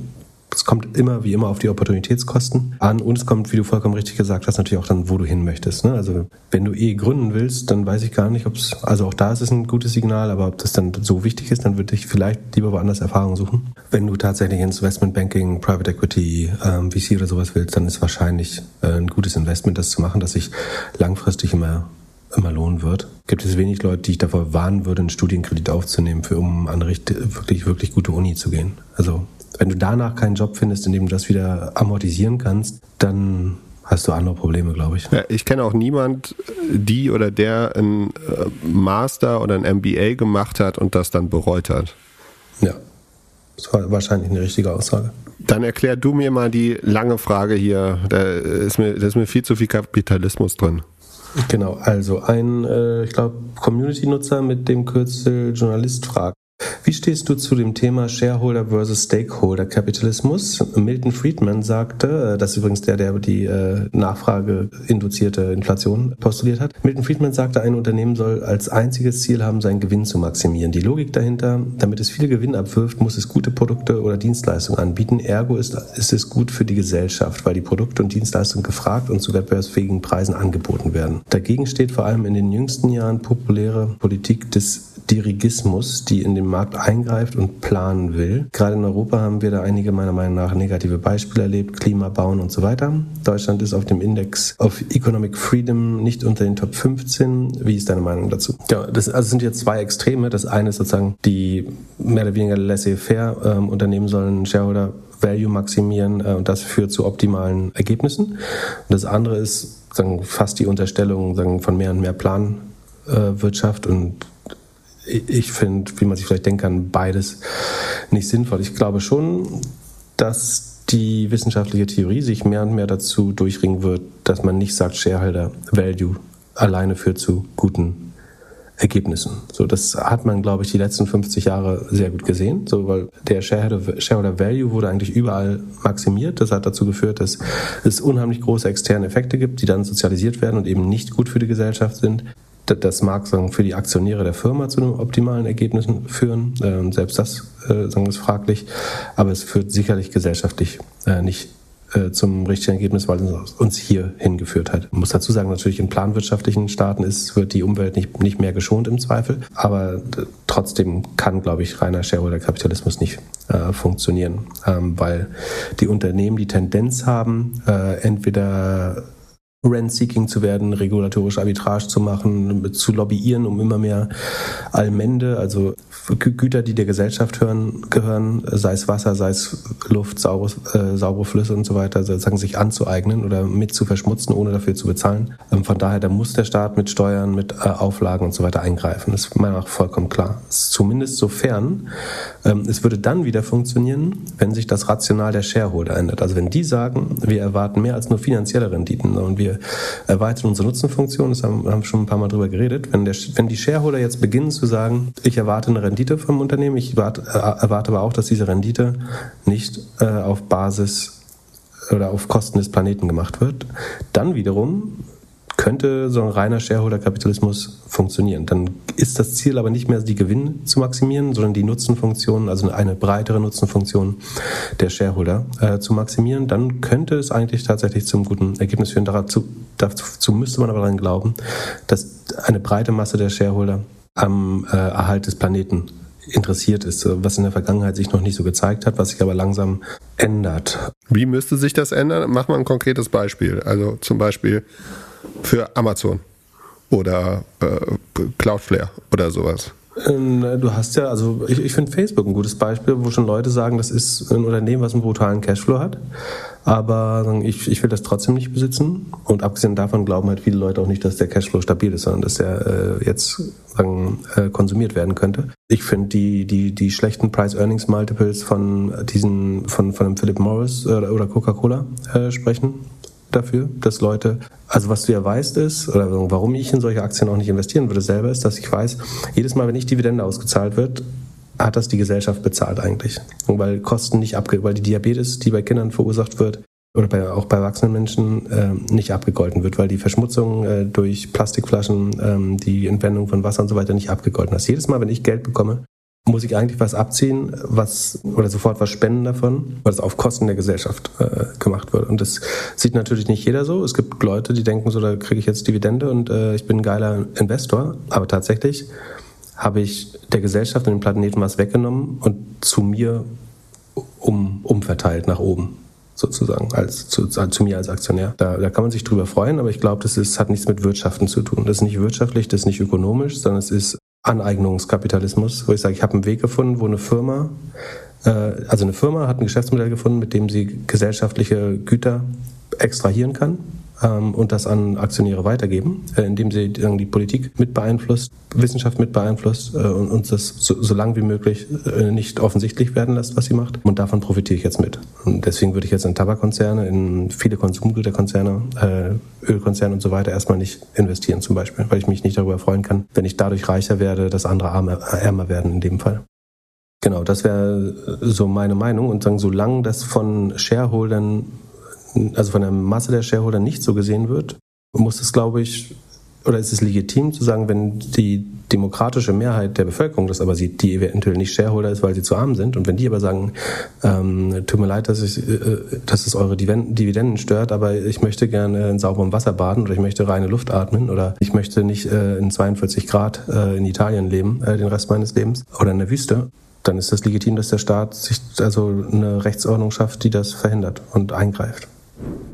es kommt immer wie immer auf die Opportunitätskosten an und es kommt, wie du vollkommen richtig gesagt hast, natürlich auch dann, wo du hin möchtest. Ne? Also wenn du eh gründen willst, dann weiß ich gar nicht, ob es, also auch da ist es ein gutes Signal, aber ob das dann so wichtig ist, dann würde ich vielleicht lieber woanders Erfahrungen suchen. Wenn du tatsächlich ins Investmentbanking, Private Equity, ähm, VC oder sowas willst, dann ist wahrscheinlich äh, ein gutes Investment, das zu machen, das sich langfristig immer immer lohnen wird. Gibt es wenig Leute, die ich davor warnen würde, einen Studienkredit aufzunehmen, für um an eine wirklich, wirklich gute Uni zu gehen. Also wenn du danach keinen Job findest, in dem du das wieder amortisieren kannst, dann hast du andere Probleme, glaube ich. Ja, ich kenne auch niemand, die oder der ein äh, Master oder ein MBA gemacht hat und das dann bereut hat. Ja, das war wahrscheinlich eine richtige Aussage. Dann erklär du mir mal die lange Frage hier. Da ist mir, da ist mir viel zu viel Kapitalismus drin. Genau, also ein, äh, ich glaube, Community-Nutzer mit dem Kürzel Journalist fragt. Wie stehst du zu dem Thema Shareholder versus Stakeholder Kapitalismus? Milton Friedman sagte, äh, das ist übrigens der, der die äh, Nachfrage induzierte Inflation postuliert hat. Milton Friedman sagte, ein Unternehmen soll als einziges Ziel haben, seinen Gewinn zu maximieren. Die Logik dahinter, damit es viel Gewinn abwirft, muss es gute Produkte oder Dienstleistungen anbieten. Ergo ist, ist es gut für die Gesellschaft, weil die Produkte und Dienstleistungen gefragt und zu wettbewerbsfähigen Preisen angeboten werden. Dagegen steht vor allem in den jüngsten Jahren populäre Politik des Dirigismus, die in den Markt eingreift und planen will. Gerade in Europa haben wir da einige meiner Meinung nach negative Beispiele erlebt, Klima bauen und so weiter. Deutschland ist auf dem Index of Economic Freedom nicht unter den Top 15. Wie ist deine Meinung dazu? Ja, das also sind jetzt zwei Extreme. Das eine ist sozusagen die mehr oder weniger laissez-faire ähm, Unternehmen sollen Shareholder Value maximieren äh, und das führt zu optimalen Ergebnissen. Und das andere ist sagen, fast die Unterstellung sagen, von mehr und mehr Planwirtschaft und ich finde, wie man sich vielleicht denken kann, beides nicht sinnvoll. Ich glaube schon, dass die wissenschaftliche Theorie sich mehr und mehr dazu durchringen wird, dass man nicht sagt, Shareholder Value alleine führt zu guten Ergebnissen. So, das hat man, glaube ich, die letzten 50 Jahre sehr gut gesehen, so, weil der Shareholder, Shareholder Value wurde eigentlich überall maximiert. Das hat dazu geführt, dass es unheimlich große externe Effekte gibt, die dann sozialisiert werden und eben nicht gut für die Gesellschaft sind das mag sagen, für die Aktionäre der Firma zu einem optimalen Ergebnis führen. Ähm, selbst das äh, sagen, ist fraglich, aber es führt sicherlich gesellschaftlich äh, nicht äh, zum richtigen Ergebnis, weil es uns hier hingeführt hat. Ich muss dazu sagen, natürlich in planwirtschaftlichen Staaten ist, wird die Umwelt nicht, nicht mehr geschont im Zweifel, aber trotzdem kann, glaube ich, reiner Shareholder-Kapitalismus nicht äh, funktionieren, ähm, weil die Unternehmen die Tendenz haben, äh, entweder Rent-Seeking zu werden, regulatorische Arbitrage zu machen, zu lobbyieren, um immer mehr Allmende, also Güter, die der Gesellschaft hören, gehören, sei es Wasser, sei es Luft, saubere, äh, saubere Flüsse und so weiter, sozusagen sich anzueignen oder mit zu verschmutzen, ohne dafür zu bezahlen. Ähm, von daher, da muss der Staat mit Steuern, mit äh, Auflagen und so weiter eingreifen. Das ist meiner Meinung nach vollkommen klar. Zumindest sofern. Ähm, es würde dann wieder funktionieren, wenn sich das Rational der Shareholder ändert. Also wenn die sagen, wir erwarten mehr als nur finanzielle Renditen und wir erweitern unsere Nutzenfunktion, das haben wir schon ein paar Mal drüber geredet. Wenn, der, wenn die Shareholder jetzt beginnen zu sagen, ich erwarte eine Rendite vom Unternehmen, ich erwarte, äh, erwarte aber auch, dass diese Rendite nicht äh, auf Basis oder auf Kosten des Planeten gemacht wird, dann wiederum könnte so ein reiner Shareholder-Kapitalismus funktionieren. Dann ist das Ziel aber nicht mehr die Gewinn zu maximieren, sondern die Nutzenfunktion, also eine breitere Nutzenfunktion der Shareholder äh, zu maximieren. Dann könnte es eigentlich tatsächlich zum guten Ergebnis führen. Dazu, dazu müsste man aber daran glauben, dass eine breite Masse der Shareholder am äh, Erhalt des Planeten interessiert ist, was in der Vergangenheit sich noch nicht so gezeigt hat, was sich aber langsam ändert. Wie müsste sich das ändern? Mach mal ein konkretes Beispiel. Also zum Beispiel für Amazon oder äh, Cloudflare oder sowas. Ähm, du hast ja, also ich, ich finde Facebook ein gutes Beispiel, wo schon Leute sagen, das ist ein Unternehmen, was einen brutalen Cashflow hat. Aber ich, ich will das trotzdem nicht besitzen. Und abgesehen davon glauben halt viele Leute auch nicht, dass der Cashflow stabil ist, sondern dass der äh, jetzt sagen, äh, konsumiert werden könnte. Ich finde die, die, die schlechten Price-Earnings-Multiples von diesen, von, von einem Philip Morris oder, oder Coca-Cola äh, sprechen dafür, dass Leute, also was du ja weißt ist, oder warum ich in solche Aktien auch nicht investieren würde selber, ist, dass ich weiß, jedes Mal, wenn nicht Dividende ausgezahlt wird, hat das die Gesellschaft bezahlt eigentlich. Und weil Kosten nicht abge, weil die Diabetes, die bei Kindern verursacht wird, oder bei, auch bei erwachsenen Menschen äh, nicht abgegolten wird, weil die Verschmutzung äh, durch Plastikflaschen, ähm, die Entwendung von Wasser und so weiter nicht abgegolten ist. Jedes Mal, wenn ich Geld bekomme, muss ich eigentlich was abziehen, was oder sofort was spenden davon, weil es auf Kosten der Gesellschaft äh, gemacht wird. Und das sieht natürlich nicht jeder so. Es gibt Leute, die denken so, da kriege ich jetzt Dividende und äh, ich bin ein geiler Investor. Aber tatsächlich habe ich der Gesellschaft und dem Planeten was weggenommen und zu mir um, umverteilt nach oben sozusagen, als zu, zu, mir als Aktionär. Da, da kann man sich drüber freuen, aber ich glaube, das ist, hat nichts mit Wirtschaften zu tun. Das ist nicht wirtschaftlich, das ist nicht ökonomisch, sondern es ist Aneignungskapitalismus, wo ich sage, ich habe einen Weg gefunden, wo eine Firma, äh, also eine Firma hat ein Geschäftsmodell gefunden, mit dem sie gesellschaftliche Güter extrahieren kann ähm, und das an Aktionäre weitergeben, äh, indem sie die Politik mit beeinflusst, Wissenschaft mit beeinflusst äh, und uns das so, so lang wie möglich äh, nicht offensichtlich werden lässt, was sie macht. Und davon profitiere ich jetzt mit. Und deswegen würde ich jetzt in Tabakkonzerne, in viele Konsumgüterkonzerne, äh, Ölkonzerne und so weiter erstmal nicht investieren zum Beispiel, weil ich mich nicht darüber freuen kann, wenn ich dadurch reicher werde, dass andere armer, ärmer werden in dem Fall. Genau, das wäre so meine Meinung. Und sagen, solange das von Shareholdern also von der Masse der Shareholder nicht so gesehen wird, muss es, glaube ich, oder ist es legitim zu sagen, wenn die demokratische Mehrheit der Bevölkerung das aber sieht, die eventuell nicht Shareholder ist, weil sie zu arm sind, und wenn die aber sagen, ähm, tut mir leid, dass, ich, äh, dass es eure Dividenden stört, aber ich möchte gerne in sauberem Wasser baden oder ich möchte reine Luft atmen oder ich möchte nicht äh, in 42 Grad äh, in Italien leben, äh, den Rest meines Lebens oder in der Wüste, dann ist das legitim, dass der Staat sich also eine Rechtsordnung schafft, die das verhindert und eingreift. Thank you.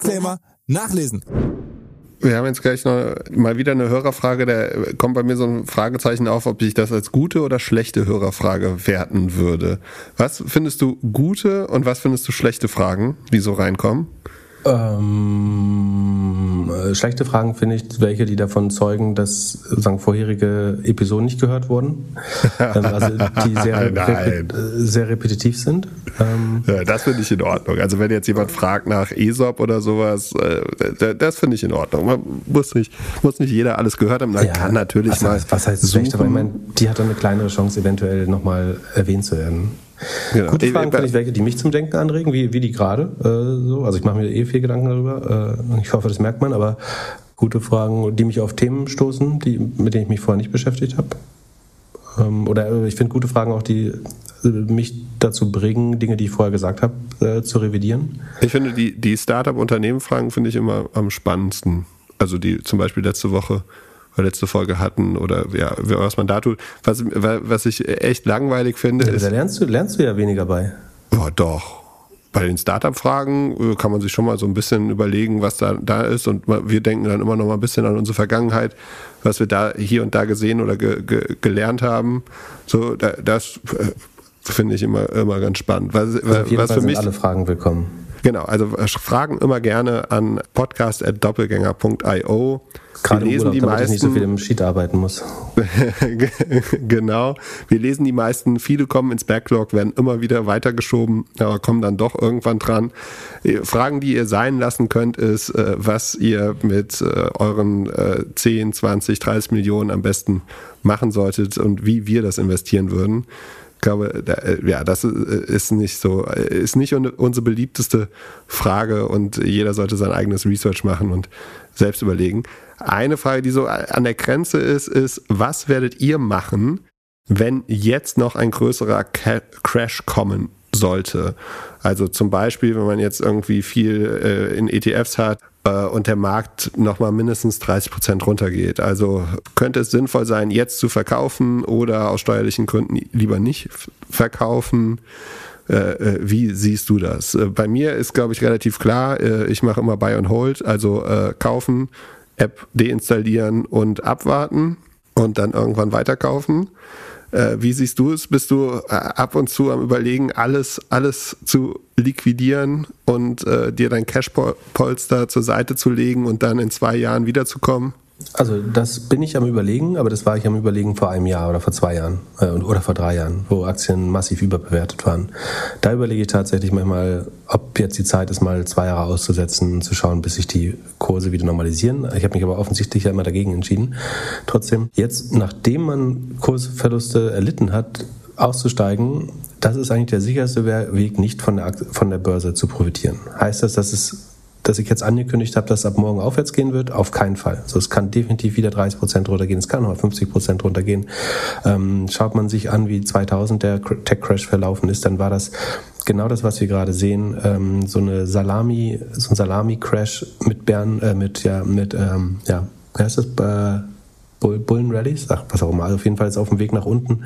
Disclaimer nachlesen. Wir haben jetzt gleich noch mal wieder eine Hörerfrage. Da kommt bei mir so ein Fragezeichen auf, ob ich das als gute oder schlechte Hörerfrage werten würde. Was findest du gute und was findest du schlechte Fragen, die so reinkommen? Ähm, Äh, schlechte Fragen finde ich welche, die davon zeugen, dass sagen, vorherige Episoden nicht gehört wurden. ähm, also die sehr, rep sehr repetitiv sind. Ähm, ja, das finde ich in Ordnung. Also wenn jetzt jemand fragt nach ESOP oder sowas, äh, das finde ich in Ordnung. Man muss nicht, muss nicht jeder alles gehört haben. Man ja, kann natürlich was, mal. Was heißt schlecht, aber ich meine, die hat dann eine kleinere Chance, eventuell nochmal erwähnt zu werden. Genau. Gute Fragen finde ich welche, die mich zum Denken anregen, wie, wie die gerade. Äh, so. Also ich mache mir eh viel Gedanken darüber. Äh, ich hoffe, das merkt man, aber gute Fragen, die mich auf Themen stoßen, die, mit denen ich mich vorher nicht beschäftigt habe. Ähm, oder äh, ich finde gute Fragen auch, die äh, mich dazu bringen, Dinge, die ich vorher gesagt habe, äh, zu revidieren. Ich finde, die, die Startup-Unternehmen-Fragen finde ich immer am spannendsten. Also die zum Beispiel letzte Woche letzte Folge hatten oder ja, was man da tut. Was, was ich echt langweilig finde. Ja, ist, da lernst du, lernst du ja weniger bei. Ja, doch. Bei den Startup-Fragen äh, kann man sich schon mal so ein bisschen überlegen, was da, da ist. Und wir denken dann immer noch mal ein bisschen an unsere Vergangenheit, was wir da hier und da gesehen oder ge, ge, gelernt haben. So, das äh, finde ich immer, immer ganz spannend. Was, also auf jeden was Fall für mich, sind alle Fragen willkommen. Genau, also äh, Fragen immer gerne an podcast.doppelgänger.io. Gerade wir lesen Urlaub, die meisten, ich nicht so viel im Sheet arbeiten muss. genau. Wir lesen die meisten, viele kommen ins Backlog, werden immer wieder weitergeschoben, aber kommen dann doch irgendwann dran. Äh, Fragen, die ihr sein lassen könnt, ist, äh, was ihr mit euren 10, 20, 30 Millionen am besten machen solltet und wie wir das investieren würden glaube, äh, ja, das ist nicht so, ist nicht unsere beliebteste Frage und jeder sollte sein eigenes Research machen und selbst überlegen. Eine Frage, die so an der Grenze ist, ist, was werdet ihr machen, wenn jetzt noch ein größerer Crash kommen sollte? Also zum Beispiel, wenn man jetzt irgendwie viel äh, in ETFs hat äh, und der Markt nochmal mindestens 30 Prozent runtergeht. Also könnte es sinnvoll sein, jetzt zu verkaufen oder aus steuerlichen Gründen lieber nicht verkaufen? Äh, äh, wie siehst du das? Äh, bei mir ist, glaube ich, relativ klar, äh, ich mache immer Buy and Hold, also kaufen, App deinstallieren und abwarten und dann irgendwann weiterkaufen. Äh, wie siehst du es? Bist du äh, ab und zu am Überlegen, alles, alles zu liquidieren und äh, dir dein Cashpolster zur Seite zu legen und dann in zwei Jahren wiederzukommen? Also das bin ich am Überlegen, aber das war ich am Überlegen vor einem Jahr oder vor zwei Jahren äh, oder vor drei Jahren, wo Aktien massiv überbewertet waren. Da überlege ich tatsächlich manchmal, ob jetzt die Zeit ist, mal zwei Jahre auszusetzen und zu schauen, bis sich die Kurse wieder normalisieren. Ich habe mich aber offensichtlich ja immer dagegen entschieden. Trotzdem, jetzt nachdem man Kursverluste erlitten hat, auszusteigen, das ist eigentlich der sicherste Weg, nicht von der, von der Börse zu profitieren. Heißt das, dass es dass ich jetzt angekündigt habe, dass es ab morgen aufwärts gehen wird? Auf keinen Fall. Also es kann definitiv wieder 30 Prozent runtergehen, es kann auch 50 Prozent runtergehen. Ähm, schaut man sich an, wie 2000 der Tech-Crash verlaufen ist, dann war das genau das, was wir gerade sehen, ähm, so eine Salami, so ein Salami-Crash mit Bern, äh, mit ja, mit ähm, ja, wie heißt das? Äh, Bullen Rallies, ach, was auch immer, also auf jeden Fall ist auf dem Weg nach unten,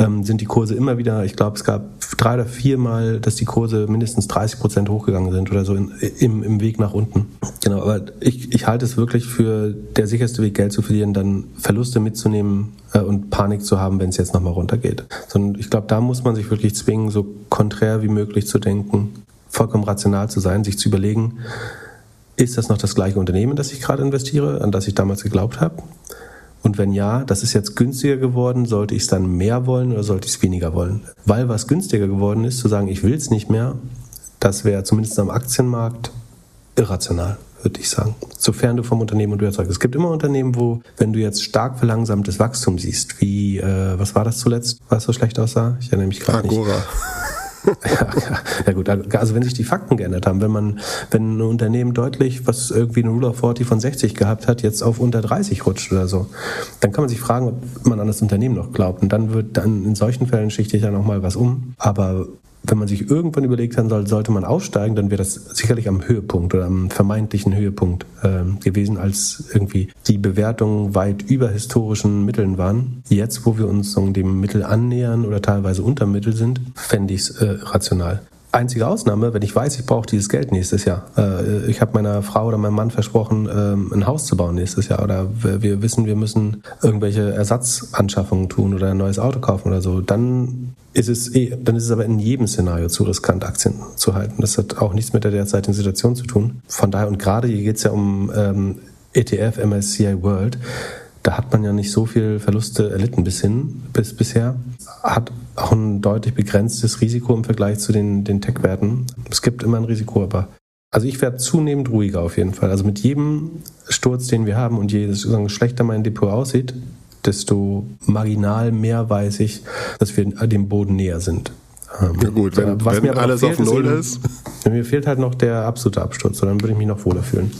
ähm, sind die Kurse immer wieder, ich glaube, es gab drei oder vier Mal, dass die Kurse mindestens 30 Prozent hochgegangen sind oder so in, im, im Weg nach unten. Genau, aber ich, ich halte es wirklich für der sicherste Weg, Geld zu verlieren, dann Verluste mitzunehmen äh, und Panik zu haben, wenn es jetzt nochmal runtergeht. Sondern ich glaube, da muss man sich wirklich zwingen, so konträr wie möglich zu denken, vollkommen rational zu sein, sich zu überlegen, ist das noch das gleiche Unternehmen, das ich gerade investiere, an das ich damals geglaubt habe? Und wenn ja, das ist jetzt günstiger geworden, sollte ich es dann mehr wollen oder sollte ich es weniger wollen? Weil was günstiger geworden ist, zu sagen, ich will es nicht mehr, das wäre zumindest am Aktienmarkt irrational, würde ich sagen. Sofern du vom Unternehmen und überzeugt. Es gibt immer Unternehmen, wo, wenn du jetzt stark verlangsamtes Wachstum siehst, wie, äh, was war das zuletzt, was so schlecht aussah? Ich erinnere mich gerade nicht. ja, ja, gut, also wenn sich die Fakten geändert haben, wenn man, wenn ein Unternehmen deutlich, was irgendwie eine Rule of 40 von 60 gehabt hat, jetzt auf unter 30 rutscht oder so, dann kann man sich fragen, ob man an das Unternehmen noch glaubt. Und dann wird dann in solchen Fällen schichte ich ja nochmal was um. Aber wenn man sich irgendwann überlegt haben soll, sollte man aussteigen, dann wäre das sicherlich am Höhepunkt oder am vermeintlichen Höhepunkt äh, gewesen, als irgendwie die Bewertungen weit über historischen Mitteln waren. Jetzt, wo wir uns so dem Mittel annähern oder teilweise unter Mittel sind, fände ich es äh, rational. Einzige Ausnahme, wenn ich weiß, ich brauche dieses Geld nächstes Jahr. Äh, ich habe meiner Frau oder meinem Mann versprochen, ähm, ein Haus zu bauen nächstes Jahr. Oder wir wissen, wir müssen irgendwelche Ersatzanschaffungen tun oder ein neues Auto kaufen oder so. Dann ist es eh, dann ist es aber in jedem Szenario zu riskant, Aktien zu halten. Das hat auch nichts mit der derzeitigen Situation zu tun. Von daher, und gerade hier geht es ja um ähm, ETF, MSCI World da hat man ja nicht so viel Verluste erlitten bis hin, bis bisher. Hat auch ein deutlich begrenztes Risiko im Vergleich zu den, den Tech-Werten. Es gibt immer ein Risiko, aber also ich werde zunehmend ruhiger auf jeden Fall. Also mit jedem Sturz, den wir haben und je schlechter mein Depot aussieht, desto marginal mehr weiß ich, dass wir dem Boden näher sind. Ja gut, wenn, Was wenn mir alles auf Null ist. Mir fehlt halt noch der absolute Absturz, dann würde ich mich noch wohler fühlen.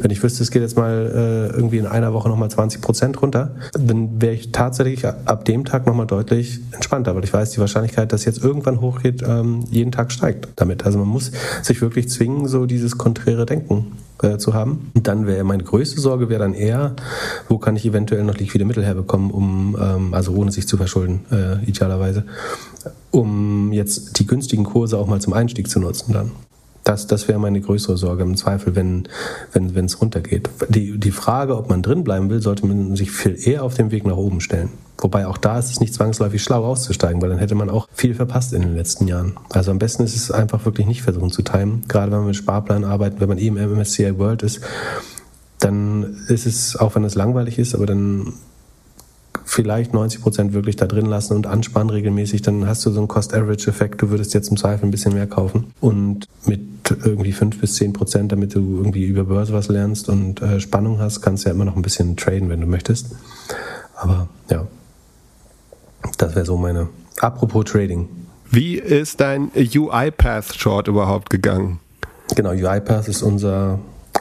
Wenn ich wüsste, es geht jetzt mal äh, irgendwie in einer Woche nochmal 20 Prozent runter, dann wäre ich tatsächlich ab dem Tag nochmal deutlich entspannter, weil ich weiß, die Wahrscheinlichkeit, dass jetzt irgendwann hochgeht, ähm, jeden Tag steigt damit. Also man muss sich wirklich zwingen, so dieses konträre Denken äh, zu haben. Und dann wäre meine größte Sorge wäre dann eher, wo kann ich eventuell noch liquide Mittel herbekommen, um ähm, also ohne sich zu verschulden, äh, idealerweise, um jetzt die günstigen Kurse auch mal zum Einstieg zu nutzen dann. Das, das wäre meine größere Sorge im Zweifel, wenn wenn wenn, es runtergeht. Die, die Frage, ob man drin bleiben will, sollte man sich viel eher auf den Weg nach oben stellen. Wobei auch da ist es nicht zwangsläufig schlau auszusteigen, weil dann hätte man auch viel verpasst in den letzten Jahren. Also am besten ist es einfach wirklich nicht versuchen zu timen. Gerade wenn man mit Sparplan arbeitet, wenn man eben im MSCI World ist, dann ist es, auch wenn es langweilig ist, aber dann vielleicht 90 Prozent wirklich da drin lassen und anspannen regelmäßig, dann hast du so einen Cost-Average-Effekt. Du würdest jetzt im Zweifel ein bisschen mehr kaufen. Und mit irgendwie 5 bis 10 Prozent, damit du irgendwie über Börse was lernst und äh, Spannung hast, kannst du ja immer noch ein bisschen traden, wenn du möchtest. Aber ja, das wäre so meine. Apropos Trading. Wie ist dein UiPath-Short überhaupt gegangen? Genau, UiPath ist unser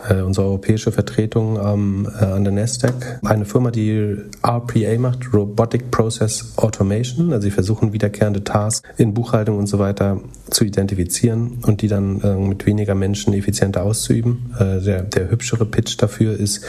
äh, unsere europäische Vertretung ähm, äh, an der Nasdaq. Eine Firma, die RPA macht, Robotic Process Automation. Also sie versuchen wiederkehrende Tasks in Buchhaltung und so weiter zu identifizieren und die dann äh, mit weniger Menschen effizienter auszuüben. Äh, der, der hübschere Pitch dafür ist,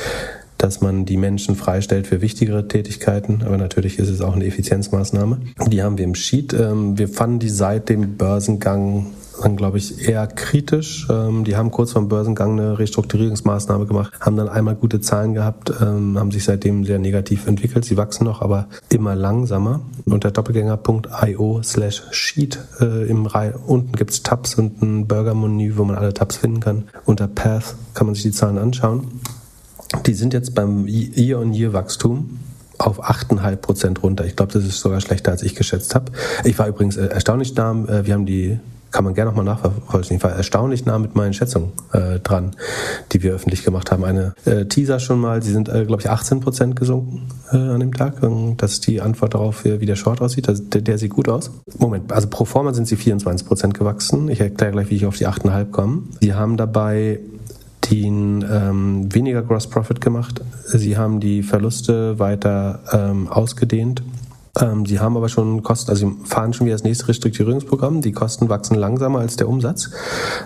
dass man die Menschen freistellt für wichtigere Tätigkeiten. Aber natürlich ist es auch eine Effizienzmaßnahme. Die haben wir im Sheet. Ähm, wir fanden die seit dem Börsengang dann, glaube ich, eher kritisch. Ähm, die haben kurz vor dem Börsengang eine Restrukturierungsmaßnahme gemacht, haben dann einmal gute Zahlen gehabt, ähm, haben sich seitdem sehr negativ entwickelt. Sie wachsen noch, aber immer langsamer. Unter doppelgänger.io slash sheet äh, im Reihe unten gibt's Tabs und ein Burger-Menü, wo man alle Tabs finden kann. Unter Path kann man sich die Zahlen anschauen. Die sind jetzt beim Year-on-Year-Wachstum auf 8,5 Prozent runter. Ich glaube, das ist sogar schlechter, als ich geschätzt habe. Ich war übrigens äh, erstaunlich nah. Äh, wir haben die kann man gerne nochmal nachverfolgen. Ich war erstaunlich nah mit meinen Schätzungen äh, dran, die wir öffentlich gemacht haben. Eine äh, Teaser schon mal, sie sind, äh, glaube ich, 18 Prozent gesunken äh, an dem Tag. Das ist die Antwort darauf, wie der Short aussieht. Also der, der, sieht gut aus. Moment, also pro forma sind sie 24 Prozent gewachsen. Ich erkläre gleich, wie ich auf die 8,5 komme. Sie haben dabei den ähm, weniger Gross Profit gemacht. Sie haben die Verluste weiter ähm, ausgedehnt ähm, sie haben aber schon Kosten, also sie fahren schon wieder das nächste Restrukturierungsprogramm. Die Kosten wachsen langsamer als der Umsatz.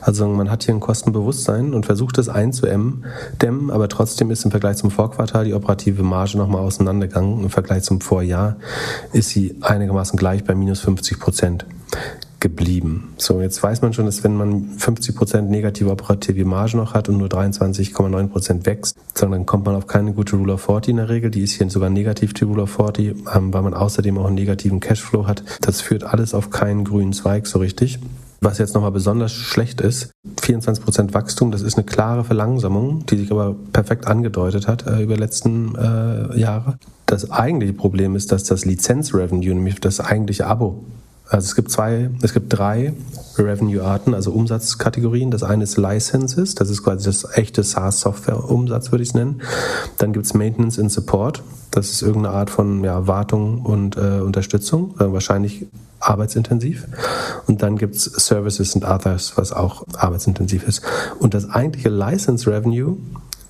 Also man hat hier ein Kostenbewusstsein und versucht es einzudämmen, aber trotzdem ist im Vergleich zum Vorquartal die operative Marge nochmal auseinandergegangen. Im Vergleich zum Vorjahr ist sie einigermaßen gleich bei minus 50 Prozent geblieben. So, jetzt weiß man schon, dass wenn man 50 Prozent negative operative Marge noch hat und nur 23,9 Prozent wächst, dann kommt man auf keine gute Rule of 40 in der Regel. Die ist hier sogar negativ, die Rule of 40, ähm, weil man außerdem auch einen negativen Cashflow hat. Das führt alles auf keinen grünen Zweig so richtig. Was jetzt nochmal besonders schlecht ist, 24 Prozent Wachstum, das ist eine klare Verlangsamung, die sich aber perfekt angedeutet hat äh, über die letzten äh, Jahre. Das eigentliche Problem ist, dass das Lizenzrevenue, nämlich das eigentliche Abo, also es gibt zwei, es gibt drei Revenue-Arten, also Umsatzkategorien. Das eine ist Licenses, das ist quasi das echte SaaS-Software-Umsatz, würde ich es nennen. Dann gibt es Maintenance and Support, das ist irgendeine Art von ja, Wartung und äh, Unterstützung, äh, wahrscheinlich arbeitsintensiv. Und dann gibt es Services and Others, was auch arbeitsintensiv ist. Und das eigentliche License Revenue,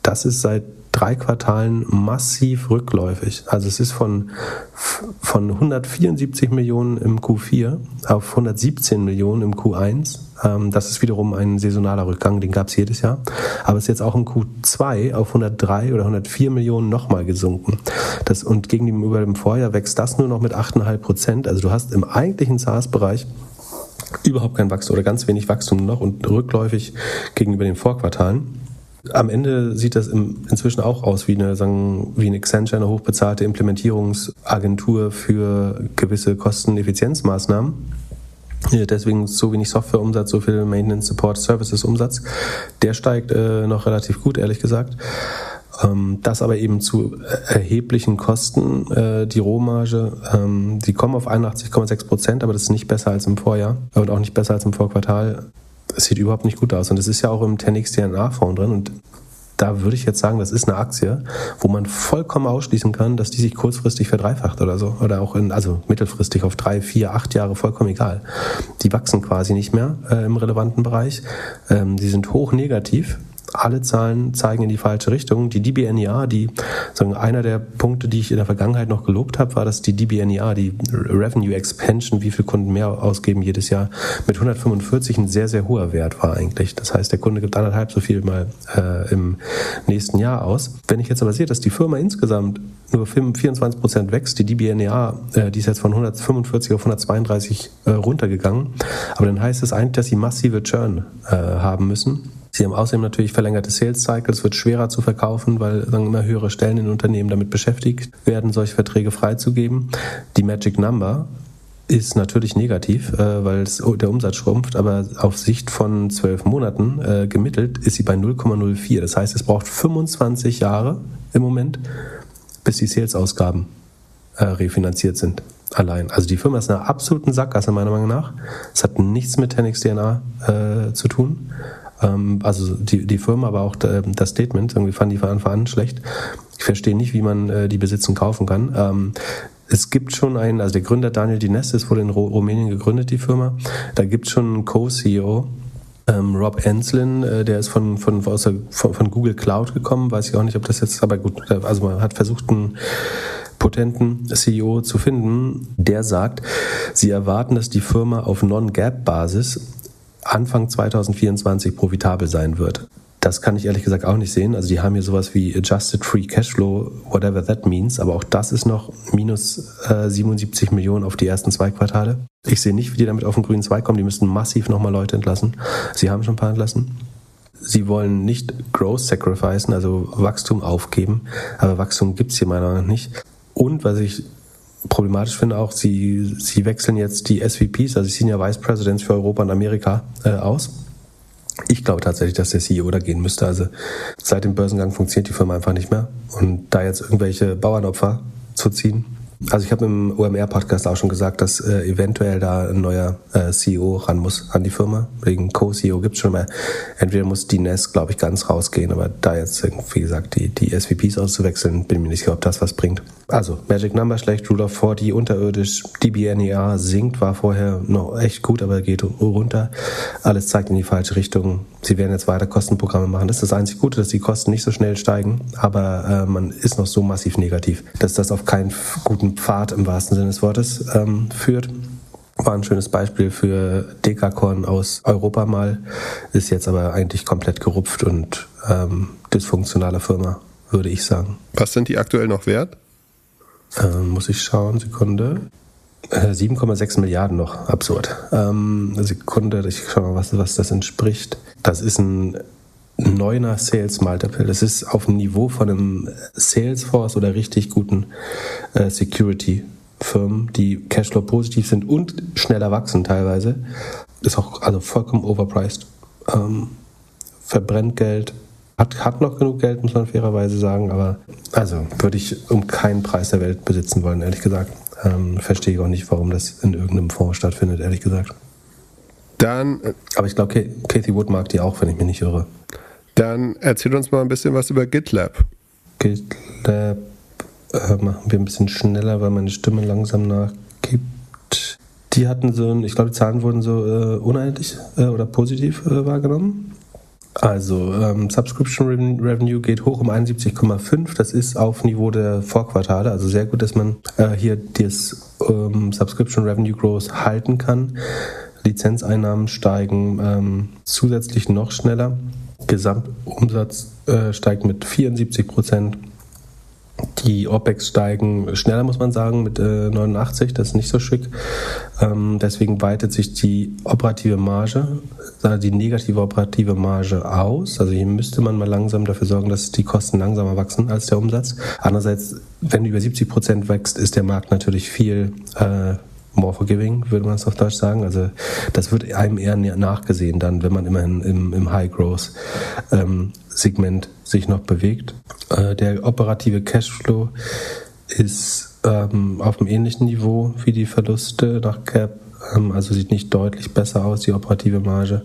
das ist seit drei Quartalen massiv rückläufig. Also es ist von, von 174 Millionen im Q4 auf 117 Millionen im Q1. Ähm, das ist wiederum ein saisonaler Rückgang, den gab es jedes Jahr. Aber es ist jetzt auch im Q2 auf 103 oder 104 Millionen nochmal gesunken. Das, und gegenüber dem Vorjahr wächst das nur noch mit 8,5 Prozent. Also du hast im eigentlichen SaaS-Bereich überhaupt kein Wachstum oder ganz wenig Wachstum noch und rückläufig gegenüber den Vorquartalen. Am Ende sieht das inzwischen auch aus wie eine, sagen, wie eine Accenture, eine hochbezahlte Implementierungsagentur für gewisse Kosteneffizienzmaßnahmen. Deswegen so wenig Softwareumsatz, so viel Maintenance, Support, Services Umsatz. Der steigt äh, noch relativ gut, ehrlich gesagt. Ähm, das aber eben zu erheblichen Kosten, äh, die Rohmarge, ähm, die kommen auf 81,6 Prozent, aber das ist nicht besser als im Vorjahr und auch nicht besser als im Vorquartal. Es sieht überhaupt nicht gut aus. Und es ist ja auch im 10x DNA-Fonds drin. Und da würde ich jetzt sagen, das ist eine Aktie, wo man vollkommen ausschließen kann, dass die sich kurzfristig verdreifacht oder so. Oder auch in, also mittelfristig auf drei, vier, acht Jahre vollkommen egal. Die wachsen quasi nicht mehr äh, im relevanten Bereich. Ähm, die sind hoch negativ alle Zahlen zeigen in die falsche Richtung. Die DBNEA, die sagen, einer der Punkte, die ich in der Vergangenheit noch gelobt habe, war, dass die DBNEA, die Revenue Expansion, wie viele Kunden mehr ausgeben jedes Jahr, mit 145 ein sehr, sehr hoher Wert war eigentlich. Das heißt, der Kunde gibt anderthalb so viel mal äh, im nächsten Jahr aus. Wenn ich jetzt aber sehe, dass die Firma insgesamt nur 24 Prozent wächst, die DBNEA, äh, die ist jetzt von 145 auf 132 äh, runtergegangen, aber dann heißt es eigentlich, dass sie massive Churn äh, haben müssen Sie haben außerdem natürlich verlängerte Sales Cycles, wird schwerer zu verkaufen, weil dann immer höhere Stellen in Unternehmen damit beschäftigt werden, solche Verträge freizugeben. Die Magic Number ist natürlich negativ, äh, weil der Umsatz schrumpft, aber auf Sicht von zwölf Monaten äh, gemittelt ist sie bei 0,04. Das heißt, es braucht 25 Jahre im Moment, bis die Sales-Ausgaben äh, refinanziert sind. Allein. Also die Firma ist in einer absoluten Sackgasse meiner Meinung nach. Es hat nichts mit 10x DNA äh, zu tun. Ähm, also die, die Firma, aber auch das Statement, irgendwie fanden die von Anfang an schlecht. Ich verstehe nicht, wie man äh, die besitzen kaufen kann. Ähm, es gibt schon einen, also der Gründer Daniel Dinestis wurde in Rumänien gegründet, die Firma. Da gibt es schon einen Co-CEO, ähm, Rob Enslin, äh, der ist von, von, aus der, von, von, Google Cloud gekommen, weiß ich auch nicht, ob das jetzt, aber gut, also man hat versucht, einen potenten CEO zu finden, der sagt, sie erwarten, dass die Firma auf Non-Gap-Basis Anfang 2024 profitabel sein wird. Das kann ich ehrlich gesagt auch nicht sehen. Also die haben hier sowas wie Adjusted Free Cashflow, whatever that means, aber auch das ist noch minus äh, 77 Millionen auf die ersten zwei Quartale. Ich sehe nicht, wie die damit auf den grünen Zweig kommen. Die müssten massiv nochmal Leute entlassen. Sie haben schon ein paar entlassen. Sie wollen nicht Growth sacrificen, also Wachstum aufgeben, aber Wachstum gibt's hier meiner Meinung nach nicht. Und was ich problematisch finde auch, sie, sie wechseln jetzt die SVPs, also Senior Vice Presidents für Europa und Amerika, äh, aus. Ich glaube tatsächlich, dass der CEO da gehen müsste. Also seit dem Börsengang funktioniert die Firma einfach nicht mehr. Und da jetzt irgendwelche Bauernopfer zu ziehen, also ich habe im OMR-Podcast auch schon gesagt, dass äh, eventuell da ein neuer äh, CEO ran muss an die Firma. Wegen Co-CEO gibt es schon mal. Entweder muss die NES, glaube ich, ganz rausgehen, aber da jetzt, wie gesagt, die, die SVPs auszuwechseln, bin mir nicht sicher, ob das was bringt. Also, Magic Number schlecht, Rule of 40, unterirdisch, DBNER sinkt, war vorher noch echt gut, aber geht runter. Alles zeigt in die falsche Richtung. Sie werden jetzt weiter Kostenprogramme machen. Das ist das einzig Gute, dass die Kosten nicht so schnell steigen, aber äh, man ist noch so massiv negativ, dass das auf keinen guten Pfad im wahrsten Sinne des Wortes ähm, führt. War ein schönes Beispiel für Dekakorn aus Europa mal, ist jetzt aber eigentlich komplett gerupft und ähm, dysfunktionale Firma, würde ich sagen. Was sind die aktuell noch wert? Ähm, muss ich schauen, Sekunde. 7,6 äh, Milliarden noch, absurd. Ähm, Sekunde, ich schau mal, was, was das entspricht. Das ist ein neuner Sales Multiple. Das ist auf dem Niveau von einem Salesforce oder richtig guten äh, Security Firmen, die Cashflow positiv sind und schneller wachsen teilweise. Ist auch also vollkommen overpriced. Ähm, verbrennt Geld, hat, hat noch genug Geld, muss man fairerweise sagen, aber also würde ich um keinen Preis der Welt besitzen wollen, ehrlich gesagt. Ähm, verstehe ich auch nicht, warum das in irgendeinem Fonds stattfindet, ehrlich gesagt. Dann. Äh, Aber ich glaube, Kathy Wood mag die auch, wenn ich mich nicht irre. Dann erzähl uns mal ein bisschen was über GitLab. GitLab äh, machen wir ein bisschen schneller, weil meine Stimme langsam nachgibt. Die hatten so ein, ich glaube, die Zahlen wurden so äh, uneinheitlich äh, oder positiv äh, wahrgenommen. Also ähm, Subscription Revenue geht hoch um 71,5. Das ist auf Niveau der Vorquartale. Also sehr gut, dass man äh, hier das ähm, Subscription Revenue Growth halten kann. Lizenzeinnahmen steigen ähm, zusätzlich noch schneller. Gesamtumsatz äh, steigt mit 74 Prozent. Die OPEX steigen schneller, muss man sagen, mit äh, 89, das ist nicht so schick. Ähm, deswegen weitet sich die operative Marge, äh, die negative operative Marge aus. Also hier müsste man mal langsam dafür sorgen, dass die Kosten langsamer wachsen als der Umsatz. Andererseits, wenn über 70 Prozent wächst, ist der Markt natürlich viel äh, more forgiving, würde man es auf Deutsch sagen. Also das wird einem eher nachgesehen dann, wenn man immerhin im, im High Growth ähm, sich noch bewegt. Äh, der operative Cashflow ist ähm, auf einem ähnlichen Niveau wie die Verluste nach Cap, ähm, also sieht nicht deutlich besser aus, die operative Marge.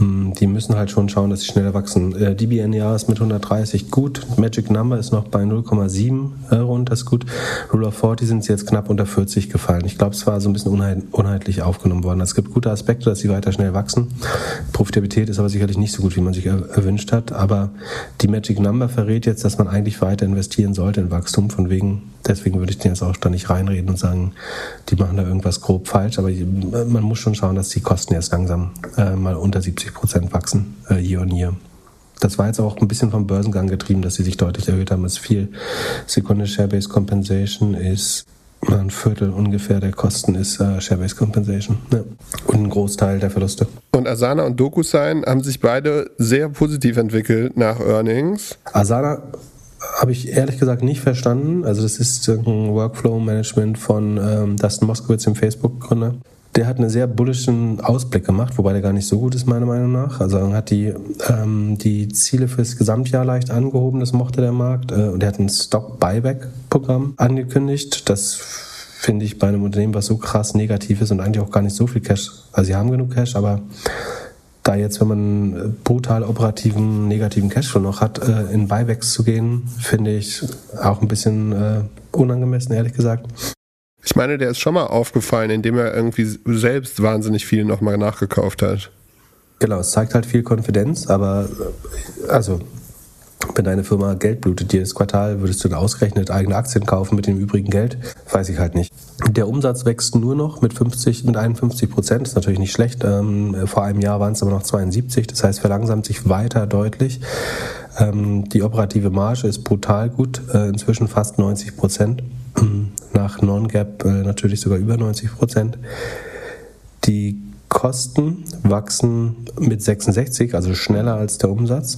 Ähm, die müssen halt schon schauen, dass sie schneller wachsen. Äh, DBNER ist mit 130 gut. Magic Number ist noch bei 0,7 äh, rund, das ist gut. Rule of 40 sind sie jetzt knapp unter 40 gefallen. Ich glaube, es war so ein bisschen unheitlich aufgenommen worden. Es gibt gute Aspekte, dass sie weiter schnell wachsen. Profitabilität ist aber sicherlich nicht so gut, wie man sich erwünscht hat. Aber die Magic Number verrät jetzt, dass man eigentlich weiter investieren sollte in Wachstum. Von wegen, deswegen würde ich den jetzt auch da nicht reinreden und sagen, die machen da irgendwas grob falsch. Aber man muss schon schauen, dass die Kosten jetzt langsam äh, mal unter 70 50 Prozent wachsen, äh, year on year. Das war jetzt auch ein bisschen vom Börsengang getrieben, dass sie sich deutlich erhöht haben. Es viel Sekunde Share-Based Compensation ist ein Viertel ungefähr der Kosten ist äh, Share-Based Compensation ja. und ein Großteil der Verluste. Und Asana und DocuSign haben sich beide sehr positiv entwickelt nach Earnings. Asana habe ich ehrlich gesagt nicht verstanden. Also das ist ein Workflow-Management von ähm, Dustin Moskowitz, dem Facebook-Gründer. Der hat einen sehr bullischen Ausblick gemacht, wobei der gar nicht so gut ist, meiner Meinung nach. Also er hat die, ähm, die Ziele fürs Gesamtjahr leicht angehoben, das mochte der Markt. Äh, und er hat ein Stock-Buyback-Programm angekündigt. Das finde ich bei einem Unternehmen, was so krass negativ ist und eigentlich auch gar nicht so viel Cash. Also sie haben genug Cash, aber da jetzt, wenn man brutal operativen negativen Cashflow noch hat, äh, in Buybacks zu gehen, finde ich auch ein bisschen äh, unangemessen, ehrlich gesagt. Ich meine, der ist schon mal aufgefallen, indem er irgendwie selbst wahnsinnig viel nochmal nachgekauft hat. Genau, es zeigt halt viel Konfidenz, aber äh, also wenn deine Firma Geld blutet jedes Quartal, würdest du dann ausgerechnet eigene Aktien kaufen mit dem übrigen Geld? Weiß ich halt nicht. Der Umsatz wächst nur noch mit 50, mit 51 Prozent. Ist natürlich nicht schlecht. Ähm, vor einem Jahr waren es aber noch 72. Das heißt, verlangsamt sich weiter deutlich. Ähm, die operative Marge ist brutal gut, äh, inzwischen fast 90 Prozent nach Non-Gap äh, natürlich sogar über 90 Prozent. Die Kosten wachsen mit 66, also schneller als der Umsatz.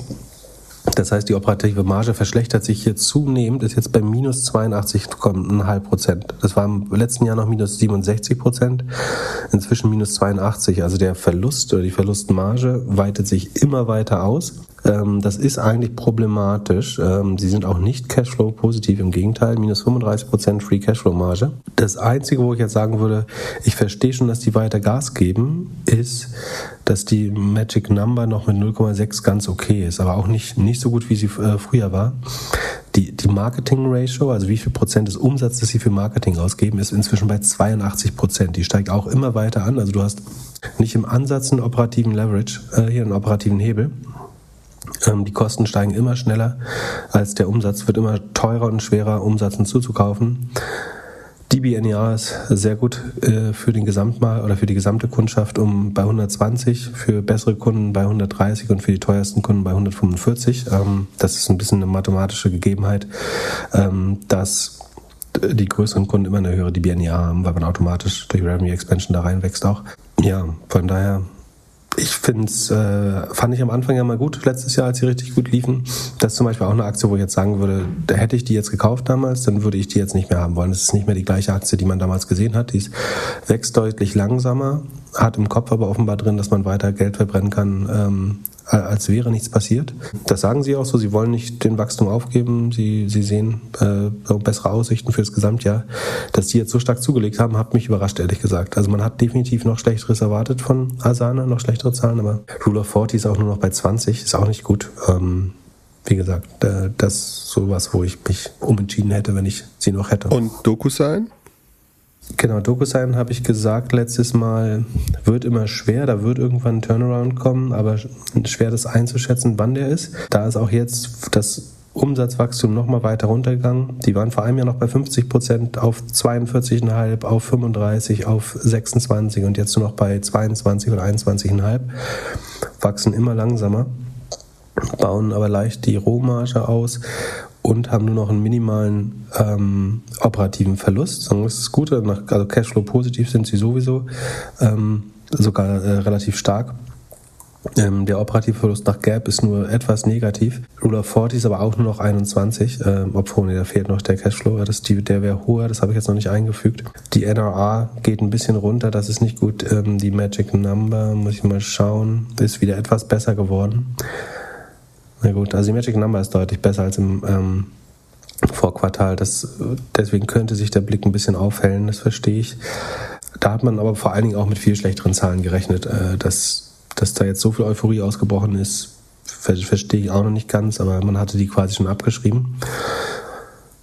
Das heißt, die operative Marge verschlechtert sich hier zunehmend, ist jetzt bei minus 82,5 Prozent. Das war im letzten Jahr noch minus 67 Prozent, inzwischen minus 82. Also der Verlust oder die Verlustmarge weitet sich immer weiter aus. Ähm, das ist eigentlich problematisch. Ähm, sie sind auch nicht Cashflow positiv, im Gegenteil, minus 35 Prozent Free Cashflow Marge. Das Einzige, wo ich jetzt sagen würde, ich verstehe schon, dass die weiter Gas geben, ist, dass die Magic Number noch mit 0,6 ganz okay ist, aber auch nicht, nicht so gut, wie sie äh, früher war. Die, die Marketing Ratio, also wie viel Prozent des Umsatzes sie für Marketing ausgeben, ist inzwischen bei 82 Prozent. Die steigt auch immer weiter an. Also du hast nicht im Ansatz einen operativen Leverage, äh, hier einen operativen Hebel. Ähm, die Kosten steigen immer schneller als der Umsatz, wird immer teurer und schwerer, Umsatz hinzuzukaufen. DBNER ist sehr gut äh, für den Gesamtmal oder für die gesamte Kundschaft um bei 120, für bessere Kunden bei 130 und für die teuersten Kunden bei 145. Ähm, das ist ein bisschen eine mathematische Gegebenheit, ähm, dass die größeren Kunden immer eine höhere DBNER haben, weil man automatisch durch Revenue Expansion da reinwächst auch. Ja, von daher ich finde es, äh, fand ich am Anfang ja mal gut, letztes Jahr, als sie richtig gut liefen. Das ist zum Beispiel auch eine Aktie, wo ich jetzt sagen würde, da hätte ich die jetzt gekauft damals, dann würde ich die jetzt nicht mehr haben wollen. Das ist nicht mehr die gleiche Aktie, die man damals gesehen hat. Die wächst deutlich langsamer, hat im Kopf aber offenbar drin, dass man weiter Geld verbrennen kann, ähm, als wäre nichts passiert. Das sagen sie auch so, sie wollen nicht den Wachstum aufgeben, sie, sie sehen äh, bessere Aussichten für das Gesamtjahr. Dass die jetzt so stark zugelegt haben, hat mich überrascht, ehrlich gesagt. Also man hat definitiv noch Schlechteres erwartet von Asana, noch schlechtere Zahlen, aber Rule of 40 ist auch nur noch bei 20, ist auch nicht gut. Ähm, wie gesagt, äh, das ist sowas, wo ich mich umentschieden hätte, wenn ich sie noch hätte. Und DokuSign? Genau, DocuSign habe ich gesagt letztes Mal, wird immer schwer, da wird irgendwann ein Turnaround kommen, aber schwer das einzuschätzen, wann der ist. Da ist auch jetzt das Umsatzwachstum nochmal weiter runtergegangen. Die waren vor einem Jahr noch bei 50 Prozent auf 42,5, auf 35, auf 26 und jetzt nur noch bei 22 oder 21,5. Wachsen immer langsamer, bauen aber leicht die Rohmarge aus und haben nur noch einen minimalen ähm, operativen Verlust. Das ist gut, also Cashflow positiv sind sie sowieso, ähm, sogar äh, relativ stark. Ähm, der operative Verlust nach Gap ist nur etwas negativ. Rule of 40 ist aber auch nur noch 21. Ähm, obwohl, nee, da fehlt noch der Cashflow. Das, die, der wäre hoher, das habe ich jetzt noch nicht eingefügt. Die NRA geht ein bisschen runter, das ist nicht gut. Ähm, die Magic Number, muss ich mal schauen, ist wieder etwas besser geworden. Na gut, also die Magic Number ist deutlich besser als im ähm, Vorquartal. Das, deswegen könnte sich der Blick ein bisschen aufhellen, das verstehe ich. Da hat man aber vor allen Dingen auch mit viel schlechteren Zahlen gerechnet. Äh, dass dass da jetzt so viel Euphorie ausgebrochen ist, verstehe ich auch noch nicht ganz, aber man hatte die quasi schon abgeschrieben.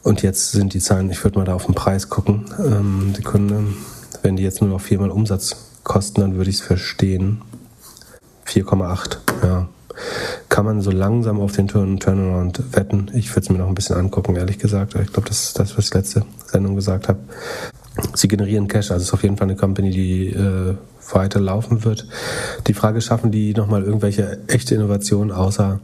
Und jetzt sind die Zahlen, ich würde mal da auf den Preis gucken. Ähm, Sekunde, wenn die jetzt nur noch viermal Umsatz kosten, dann würde ich es verstehen. 4,8, ja. Kann man so langsam auf den Turn Turnaround wetten? Ich würde es mir noch ein bisschen angucken, ehrlich gesagt. Ich glaube, das ist das, was ich letzte Sendung gesagt habe. Sie generieren Cash, also es ist auf jeden Fall eine Company, die äh, weiter laufen wird. Die Frage, schaffen die nochmal irgendwelche echte Innovationen außer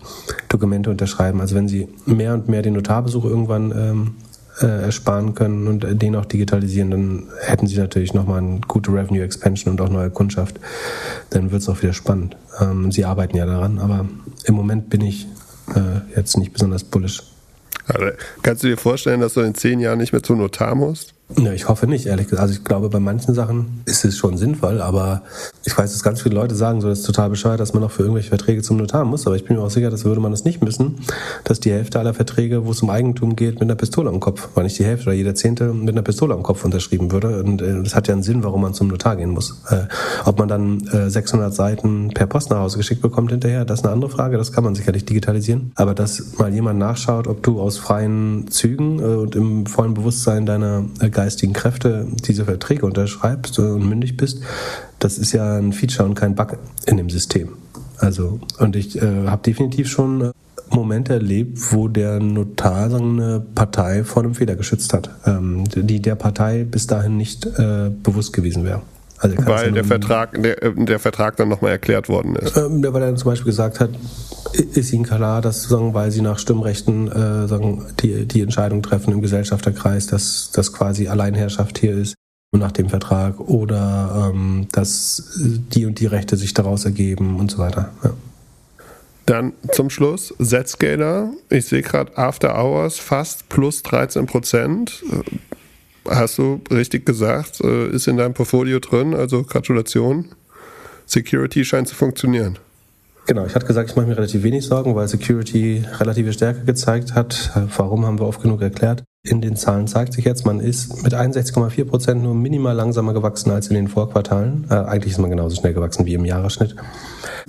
Dokumente unterschreiben? Also wenn sie mehr und mehr den Notarbesuch irgendwann ähm, äh, ersparen können und den auch digitalisieren, dann hätten sie natürlich nochmal eine gute Revenue Expansion und auch neue Kundschaft. Dann wird es auch wieder spannend. Ähm, sie arbeiten ja daran, aber im Moment bin ich äh, jetzt nicht besonders bullish. Also, kannst du dir vorstellen, dass du in zehn Jahren nicht mehr zum Notar musst? Ja, ich hoffe nicht, ehrlich gesagt. Also ich glaube, bei manchen Sachen ist es schon sinnvoll, aber ich weiß, dass ganz viele Leute sagen, so das ist total bescheuert, dass man noch für irgendwelche Verträge zum Notar muss, aber ich bin mir auch sicher, dass würde man das nicht müssen, dass die Hälfte aller Verträge, wo es um Eigentum geht, mit einer Pistole am Kopf, weil nicht die Hälfte oder jeder Zehnte mit einer Pistole am Kopf unterschrieben würde. Und äh, das hat ja einen Sinn, warum man zum Notar gehen muss. Äh, ob man dann äh, 600 Seiten per Post nach Hause geschickt bekommt hinterher, das ist eine andere Frage, das kann man sicherlich digitalisieren. Aber dass mal jemand nachschaut, ob du aus freien Zügen äh, und im vollen Bewusstsein deiner äh, geistigen Kräfte diese Verträge unterschreibst und mündig bist, das ist ja ein Feature und kein Bug in dem System. Also, und ich äh, habe definitiv schon äh, Momente erlebt, wo der Notar sagen, eine Partei vor einem Fehler geschützt hat, ähm, die der Partei bis dahin nicht äh, bewusst gewesen wäre. Also weil der Vertrag, der, äh, der Vertrag dann nochmal erklärt worden ist. Ähm, weil er zum Beispiel gesagt hat, ist Ihnen klar, dass sagen, weil Sie nach Stimmrechten äh, sagen, die, die Entscheidung treffen im Gesellschafterkreis, dass das quasi Alleinherrschaft hier ist und nach dem Vertrag oder ähm, dass die und die Rechte sich daraus ergeben und so weiter. Ja. Dann zum Schluss Zscaler. Ich sehe gerade After Hours fast plus 13 Prozent hast du richtig gesagt, äh, ist in deinem Portfolio drin, also Gratulation. Security scheint zu funktionieren. Genau, ich hatte gesagt, ich mache mir relativ wenig Sorgen, weil Security relative Stärke gezeigt hat. Warum haben wir oft genug erklärt. In den Zahlen zeigt sich jetzt, man ist mit 61,4 Prozent nur minimal langsamer gewachsen als in den Vorquartalen. Äh, eigentlich ist man genauso schnell gewachsen wie im Jahresschnitt.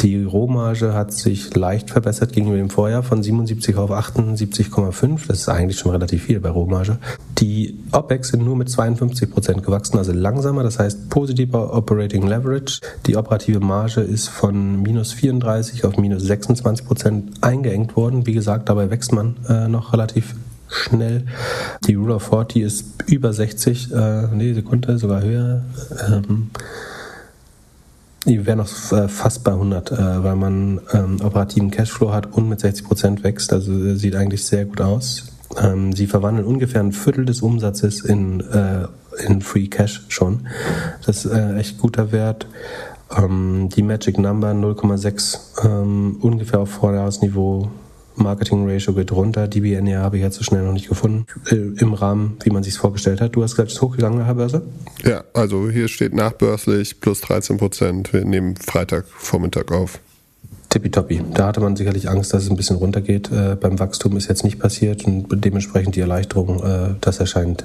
Die Rohmarge hat sich leicht verbessert gegenüber dem Vorjahr von 77 auf 78,5. Das ist eigentlich schon relativ viel bei Rohmarge. Die OPEX sind nur mit 52 Prozent gewachsen, also langsamer. Das heißt positiver Operating Leverage. Die operative Marge ist von minus 34 auf minus 26 Prozent eingeengt worden. Wie gesagt, dabei wächst man äh, noch relativ schnell. Die Rule of 40 ist über 60, äh, nee, Sekunde, sogar höher. Ähm, die wäre noch äh, fast bei 100, äh, weil man ähm, operativen Cashflow hat und mit 60 Prozent wächst. Also äh, sieht eigentlich sehr gut aus. Ähm, sie verwandeln ungefähr ein Viertel des Umsatzes in, äh, in Free Cash schon. Das ist äh, echt guter Wert. Ähm, die Magic Number 0,6 ähm, ungefähr auf Vorjahresniveau Marketing Ratio geht runter. DBNR habe ich jetzt so schnell noch nicht gefunden. Äh, Im Rahmen, wie man sich vorgestellt hat. Du hast gesagt, es ist hochgegangen der Börse? Ja, also hier steht nachbörslich plus 13 Prozent. Wir nehmen Freitagvormittag auf. Tippitoppi. Da hatte man sicherlich Angst, dass es ein bisschen runtergeht. Äh, beim Wachstum ist jetzt nicht passiert und dementsprechend die Erleichterung, äh, das erscheint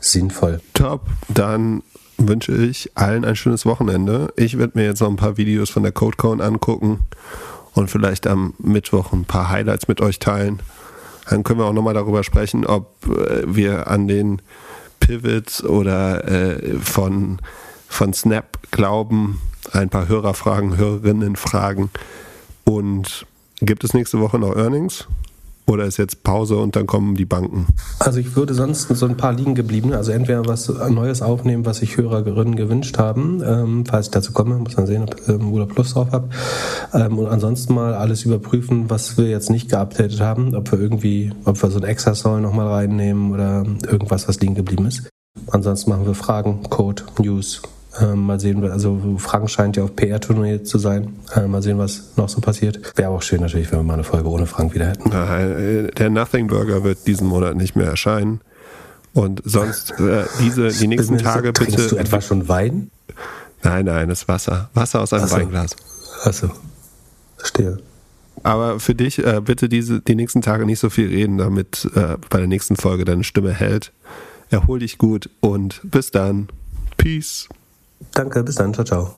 sinnvoll. Top. Dann wünsche ich allen ein schönes Wochenende. Ich werde mir jetzt noch ein paar Videos von der CodeCon angucken und vielleicht am Mittwoch ein paar Highlights mit euch teilen. Dann können wir auch nochmal darüber sprechen, ob äh, wir an den Pivots oder äh, von, von Snap glauben. Ein paar Hörerfragen, Hörerinnenfragen. Und gibt es nächste Woche noch Earnings? Oder ist jetzt Pause und dann kommen die Banken? Also ich würde sonst so ein paar liegen geblieben, also entweder was Neues aufnehmen, was sich Hörerinnen gewünscht haben, ähm, falls ich dazu komme, muss man sehen, ob ich ähm, Urlaub Plus drauf habe. Ähm, und ansonsten mal alles überprüfen, was wir jetzt nicht geupdatet haben, ob wir irgendwie, ob wir so ein Extra-Soul nochmal reinnehmen oder irgendwas, was liegen geblieben ist. Ansonsten machen wir Fragen, Code, News, ähm, mal sehen, also Frank scheint ja auf PR-Tournee zu sein. Ähm, mal sehen, was noch so passiert. Wäre auch schön natürlich, wenn wir mal eine Folge ohne Frank wieder hätten. Nein, der Nothing Burger wird diesen Monat nicht mehr erscheinen. Und sonst äh, diese die nächsten Tage bitte. Trinkst du etwa schon Wein? Nein, nein, das ist Wasser. Wasser aus einem Achso. Weinglas. Achso. Verstehe. Aber für dich äh, bitte diese die nächsten Tage nicht so viel reden, damit äh, bei der nächsten Folge deine Stimme hält. Erhol dich gut und bis dann. Peace. Danke, bis dann. Ciao, ciao.